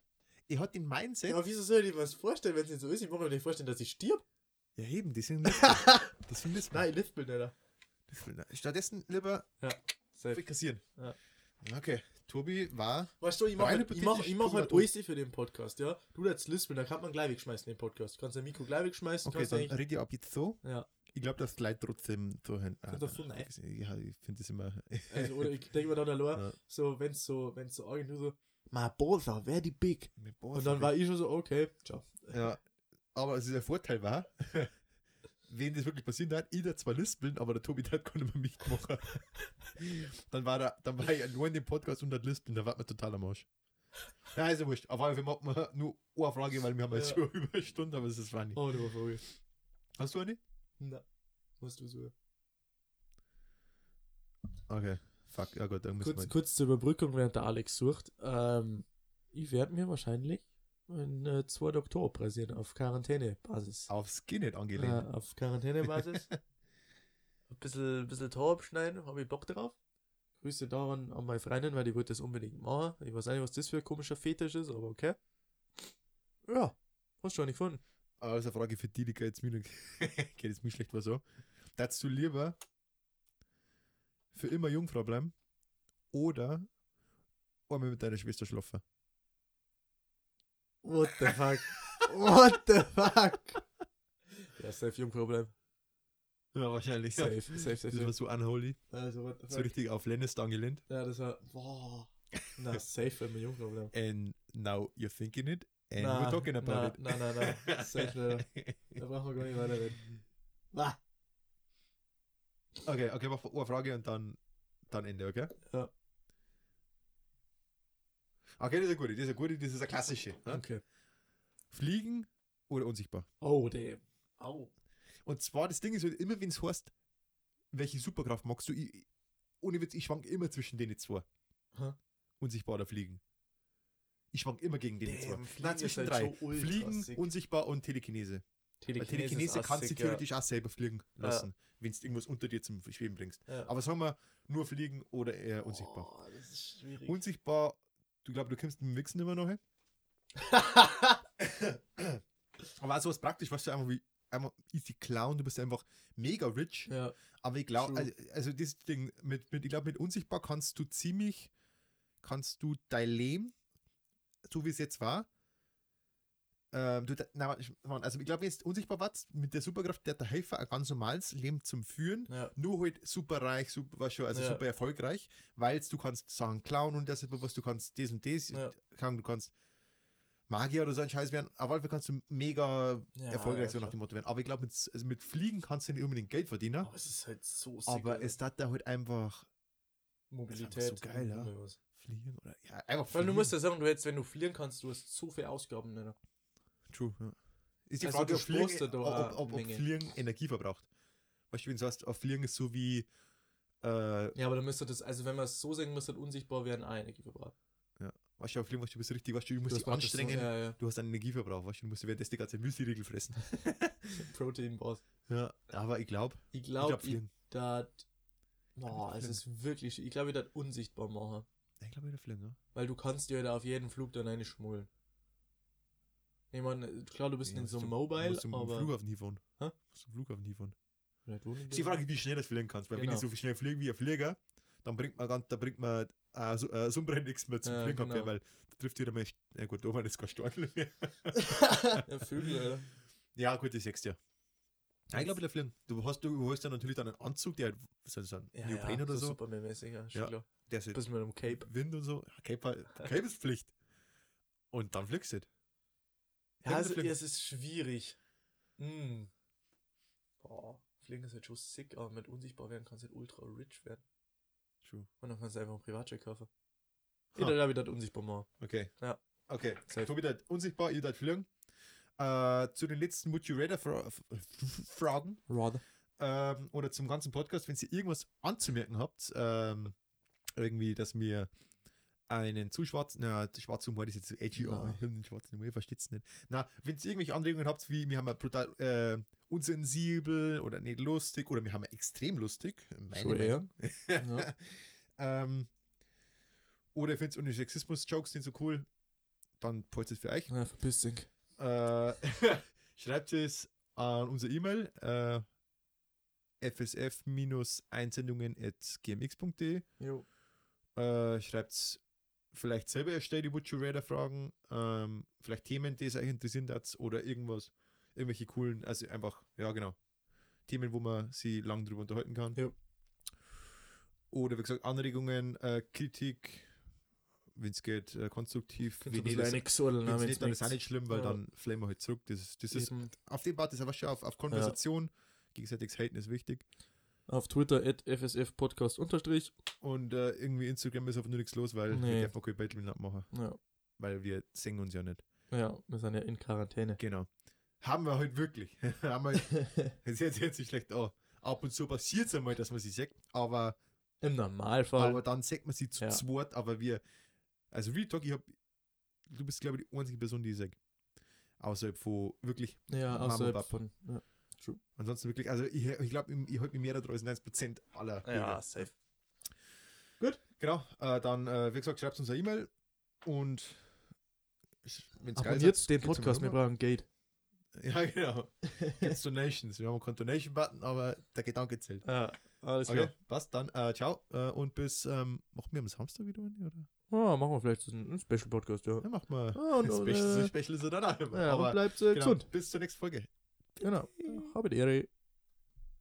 B: Er hat den Mindset.
A: Ja, aber wieso soll ich mir das vorstellen, wenn es nicht so ist? Ich muss mir nicht vorstellen, dass ich stirb.
B: Ja, eben, deswegen Lispel. deswegen Lispel.
A: Nein, ich lispel nicht.
B: Lispel. Stattdessen lieber
A: Safe.
B: frikassieren.
A: Ja.
B: Okay. Tobi war.
A: Weißt du, ich mache ich mach, ich mach halt alles für den Podcast, ja? Du jetzt lispeln, da kann man gleich wegschmeißen, den Podcast. Kannst dein Mikro gleich wegschmeißen,
B: Okay,
A: kannst
B: dann
A: eigentlich...
B: rede ich ab jetzt so.
A: Ja,
B: Ich glaube, das Leid trotzdem so hin. Ah,
A: so nein.
B: Ja, ich finde das immer.
A: also, oder ich denke mir dann allein,
B: Ja.
A: so, wenn's so, wenn's so irgendwie so, ma Bosa, wer die Big?
B: Boah,
A: Und dann war ich schon so, okay, ciao.
B: Ja, aber also der Vorteil war, wenn das wirklich passiert hat, ich da zwar lispeln, aber der Tobi hat gar nicht mehr mitmachen. dann war er, dann war ich nur in dem Podcast und hat lispeln, da war man total am Arsch. Ja, ist ja wurscht. Auf jeden Fall machen wir nur eine Frage, weil wir haben jetzt
A: Ja.
B: schon über eine Stunde, aber es ist funny.
A: Oh, du war Vogel.
B: Hast du eine?
A: Na, musst du so.
B: Okay, fuck, dann müssen
A: Kurz, kurz zur Überbrückung, während der Alex sucht. Ähm, ich werde mir wahrscheinlich ein äh, 2. Oktober pressieren auf Quarantänebasis.
B: Auf Skinhead angelehnt.
A: Äh, auf Quarantänebasis. ein bisschen, bisschen Tor abschneiden, habe ich Bock drauf. Grüße daran an meine Freundin, weil die wollte das unbedingt machen. Ich weiß nicht, was das für ein komischer Fetisch ist, aber okay. Ja, hast du schon nicht gefunden.
B: Aber das ist eine Frage für die, die geht jetzt mir, geht mir schlecht was so. Du lieber für immer Jungfrau bleiben oder einmal mit deiner Schwester schlafen?
A: What the fuck? What the fuck? Ja, safe Jungproblem.
B: Ja, wahrscheinlich.
A: Safe, safe, safe,
B: Das war
A: safe.
B: so unholy.
A: Also, what the
B: So
A: fuck?
B: richtig auf Lannister angelehnt.
A: Ja, das war. Boah. Na, safe, wenn wir Jungproblem.
B: And now you're thinking it and
A: Na,
B: we're talking about
A: na,
B: it.
A: na, na, na. Safe. Da brauchen wir gar nicht weiterreden. Ah.
B: Okay, okay, mach eine Frage und dann, dann Ende, okay?
A: Ja.
B: Okay, das ist eine gute, das ist eine gute, das ist eine klassische. Ne?
A: Okay.
B: Fliegen oder unsichtbar?
A: Oh, damn. Au.
B: Und zwar, das Ding ist halt immer, wenn es heißt, welche Superkraft magst du, ich, ohne Witz, ich schwank immer zwischen denen zwei.
A: Hä?
B: Unsichtbar oder fliegen. Ich schwank immer gegen den
A: Damn,
B: zwei. Nein, zwischen
A: halt
B: drei. Fliegen, unsichtbar und Telekinese. Weil
A: Telekinese,
B: Telekinese
A: ist
B: kannst du theoretisch auch selber fliegen lassen, wenn du irgendwas unter dir zum Schweben bringst.
A: Ja. Ja.
B: Aber sagen wir, nur fliegen oder eher unsichtbar.
A: Oh, das ist schwierig.
B: Unsichtbar, du glaubst, du kommst mit dem Wichsen immer noch hin? Aber auch sowas praktisch, weißt du, einfach wie, einmal easy Clown, du bist einfach mega rich.
A: ja.
B: Aber ich glaube, also, also das Ding, mit, mit, ich glaube, mit unsichtbar kannst du ziemlich, kannst du dein Leben, so wie es jetzt war, ähm, du, warte, also ich glaube, wenn jetzt unsichtbar warst, mit der Superkraft, der der helfen, ein ganz normales Leben zum Führen,
A: Ja.
B: nur halt super reich, super, was schon, also
A: Ja.
B: super erfolgreich, weil du kannst Sachen klauen und das ist was, du kannst das und das,
A: Ja.
B: kann, du kannst Magier oder so ein Scheiß werden, jeden Fall kannst du mega erfolgreich so nach dem Motto werden. Aber ich glaube, mit, also mit Fliegen kannst du nicht unbedingt Geld verdienen.
A: Aber es ist halt so sick.
B: Aber
A: Alter.
B: es hat da halt einfach
A: Mobilität.
B: so geil, ja.
A: was.
B: fliegen oder ja, einfach
A: Weil du
B: fliegen.
A: musst ja sagen, du hättest, wenn du fliehen kannst, du hast so viele Ausgaben. Ne?
B: True, ja. Ist die
A: Also
B: Frage,
A: du
B: ob Fliegen,
A: ja
B: ob, ob, ob. Fliegen Energie verbraucht. Weißt du, wenn du sagst, auf Fliegen ist so wie äh,
A: Ja, aber dann müsste das, also wenn man es so sagen müsste, unsichtbar werden, eine Energie verbraucht.
B: weißt du, auf Fliegen, weißt du, du bist richtig, weißt du, du musst
A: Du
B: dich anstrengen,
A: So, ja, ja.
B: du hast einen Energieverbrauch, weißt du, du musst währenddessen die ganze Müsli-Riegel fressen.
A: Protein Boss.
B: ja, aber ich glaube,
A: Ich
B: ich
A: glaube, ich dat. Boah, es ist wirklich. Ich glaube, ich dat unsichtbar machen.
B: Ich glaube, ich Fliegen, ja.
A: Weil du kannst dir da auf jeden Flug dann eine schmullen. Ich meine, klar, du bist
B: Ja,
A: in so
B: musst du-
A: Mobile,
B: musst
A: aber.
B: Flughafen hinfahren.
A: Hä?
B: Musst du am Flughafen hinfahren.
A: Vielleicht wohnen
B: ist die Frage, wie schnell das fliegen kannst. Weil wenn
A: Genau.
B: ich so schnell fliege wie ein Flieger, dann bringt man, ganz, da bringt man äh, so, äh, Sonnenbrand nichts mehr zum
A: Ja,
B: Fliegen,
A: genau.
B: weil da trifft jeder mal, ja gut, da wir jetzt kein Stornel mehr.
A: ja, Vögel, Alter.
B: Ja, gut, das sechst ja. Ja, ich glaube, der Fliegen. Du hast, du hast dann natürlich dann einen Anzug, der halt, so, so ein
A: Ja,
B: Neopren
A: ja,
B: oder so,
A: Superman-mäßig, ja,
B: Ja.
A: klar.
B: der ist halt
A: mit einem Cape.
B: Wind und so. Ja, Cape, war- Cape ist Pflicht. Und dann fliegst du. halt.
A: Ja, also, es ist schwierig. Hm. Boah, Fliegen ist halt schon sick, aber mit unsichtbar werden kannst du halt ultra rich werden.
B: True.
A: Und dann kannst du einfach einen Privatjet kaufen.
B: Ha.
A: Jeder, der wieder unsichtbar machen.
B: Okay.
A: Ja.
B: Okay.
A: Safe.
B: Tobi hat unsichtbar, ihr hat fliegen. Äh, zu den letzten Would You Rather Fra Fragen
A: Rather.
B: ähm, oder zum ganzen Podcast, wenn ihr irgendwas anzumerken habt, ähm, irgendwie, dass mir einen zu schwarzen, na, zu schwarzen Humor ist jetzt so edgy,
A: Ja.
B: aber ich habe den schwarzen Humor, ihr versteht es nicht. Na, wenn ihr irgendwelche Anregungen habt, wie wir haben ja brutal äh, unsensibel oder nicht lustig oder wir haben ja extrem lustig, meine
A: eher.
B: Meinung.
A: Ja.
B: ähm, oder ihr findet unsere Sexismus-Jokes sind so cool, dann polst es für euch.
A: ja, verpiss dich.
B: Äh, schreibt es an unser E-Mail äh, fsf-einsendungen.gmx.de
A: Jo.
B: äh, schreibt vielleicht selber erstellt, die Would You Rather Fragen, ähm, vielleicht Themen, die es euch interessieren hat oder irgendwas, irgendwelche coolen, also einfach, ja genau, Themen, wo man sie lang drüber unterhalten kann.
A: Ja.
B: Oder wie gesagt, Anregungen, äh, Kritik, wenn es geht, äh, konstruktiv. Wenn
A: ein
B: nicht, das,
A: eingesodeln,
B: wenn's nicht, dann ist auch nicht schlimm, weil
A: Ja.
B: dann fliegen wir halt zurück. Das, ist- das ist,
A: Eben.
B: auf dem Part ist aber schon auf, auf Konversation, gegenseitiges Haten ist wichtig.
A: Auf Twitter at fsfpodcast unterstrich.
B: Und äh, irgendwie Instagram ist einfach nur nichts los, weil
A: Nee.
B: wir dürfen kein Battle mehr machen,
A: Ja.
B: weil wir singen uns ja nicht.
A: ja, wir sind ja in Quarantäne.
B: Genau. Haben wir halt wirklich. Haben wir, das sich jetzt nicht schlecht an. Ab und zu passiert es einmal, dass man sie sagt, aber,
A: Im Normalfall.
B: aber dann sagt man sie zu
A: Ja.
B: zweit, aber wir, also Real Talk, ich hab, du bist glaube ich die einzige Person, die ich sag. Außerhalb von wirklich,
A: ja, außerhalb von. Ja,
B: ansonsten wirklich, also ich, ich glaube, ich, ich halte mich mehr daran als 90% aller Bürger.
A: safe.
B: Genau, äh, dann, äh, wie gesagt, schreibt uns eine E-Mail und wenn
A: Abonniert den Podcast, wir brauchen Gate.
B: Ja, genau. Gibt's Donations. Wir haben keinen Donation-Button, aber der Gedanke zählt.
A: Ja, alles
B: Okay,
A: klar.
B: passt dann. Äh, ciao. Äh, und bis, ähm, machen wir am Samstag wieder eine, oder?
A: Ah, machen wir vielleicht so einen Special-Podcast, ja.
B: Ja, machen wir.
A: Ah, und,
B: Special,
A: äh,
B: so special ist er dann auch immer.
A: ja, und
B: aber
A: bleibt äh,
B: genau,
A: gesund.
B: bis zur nächsten Folge.
A: Genau. Habe die Ehre.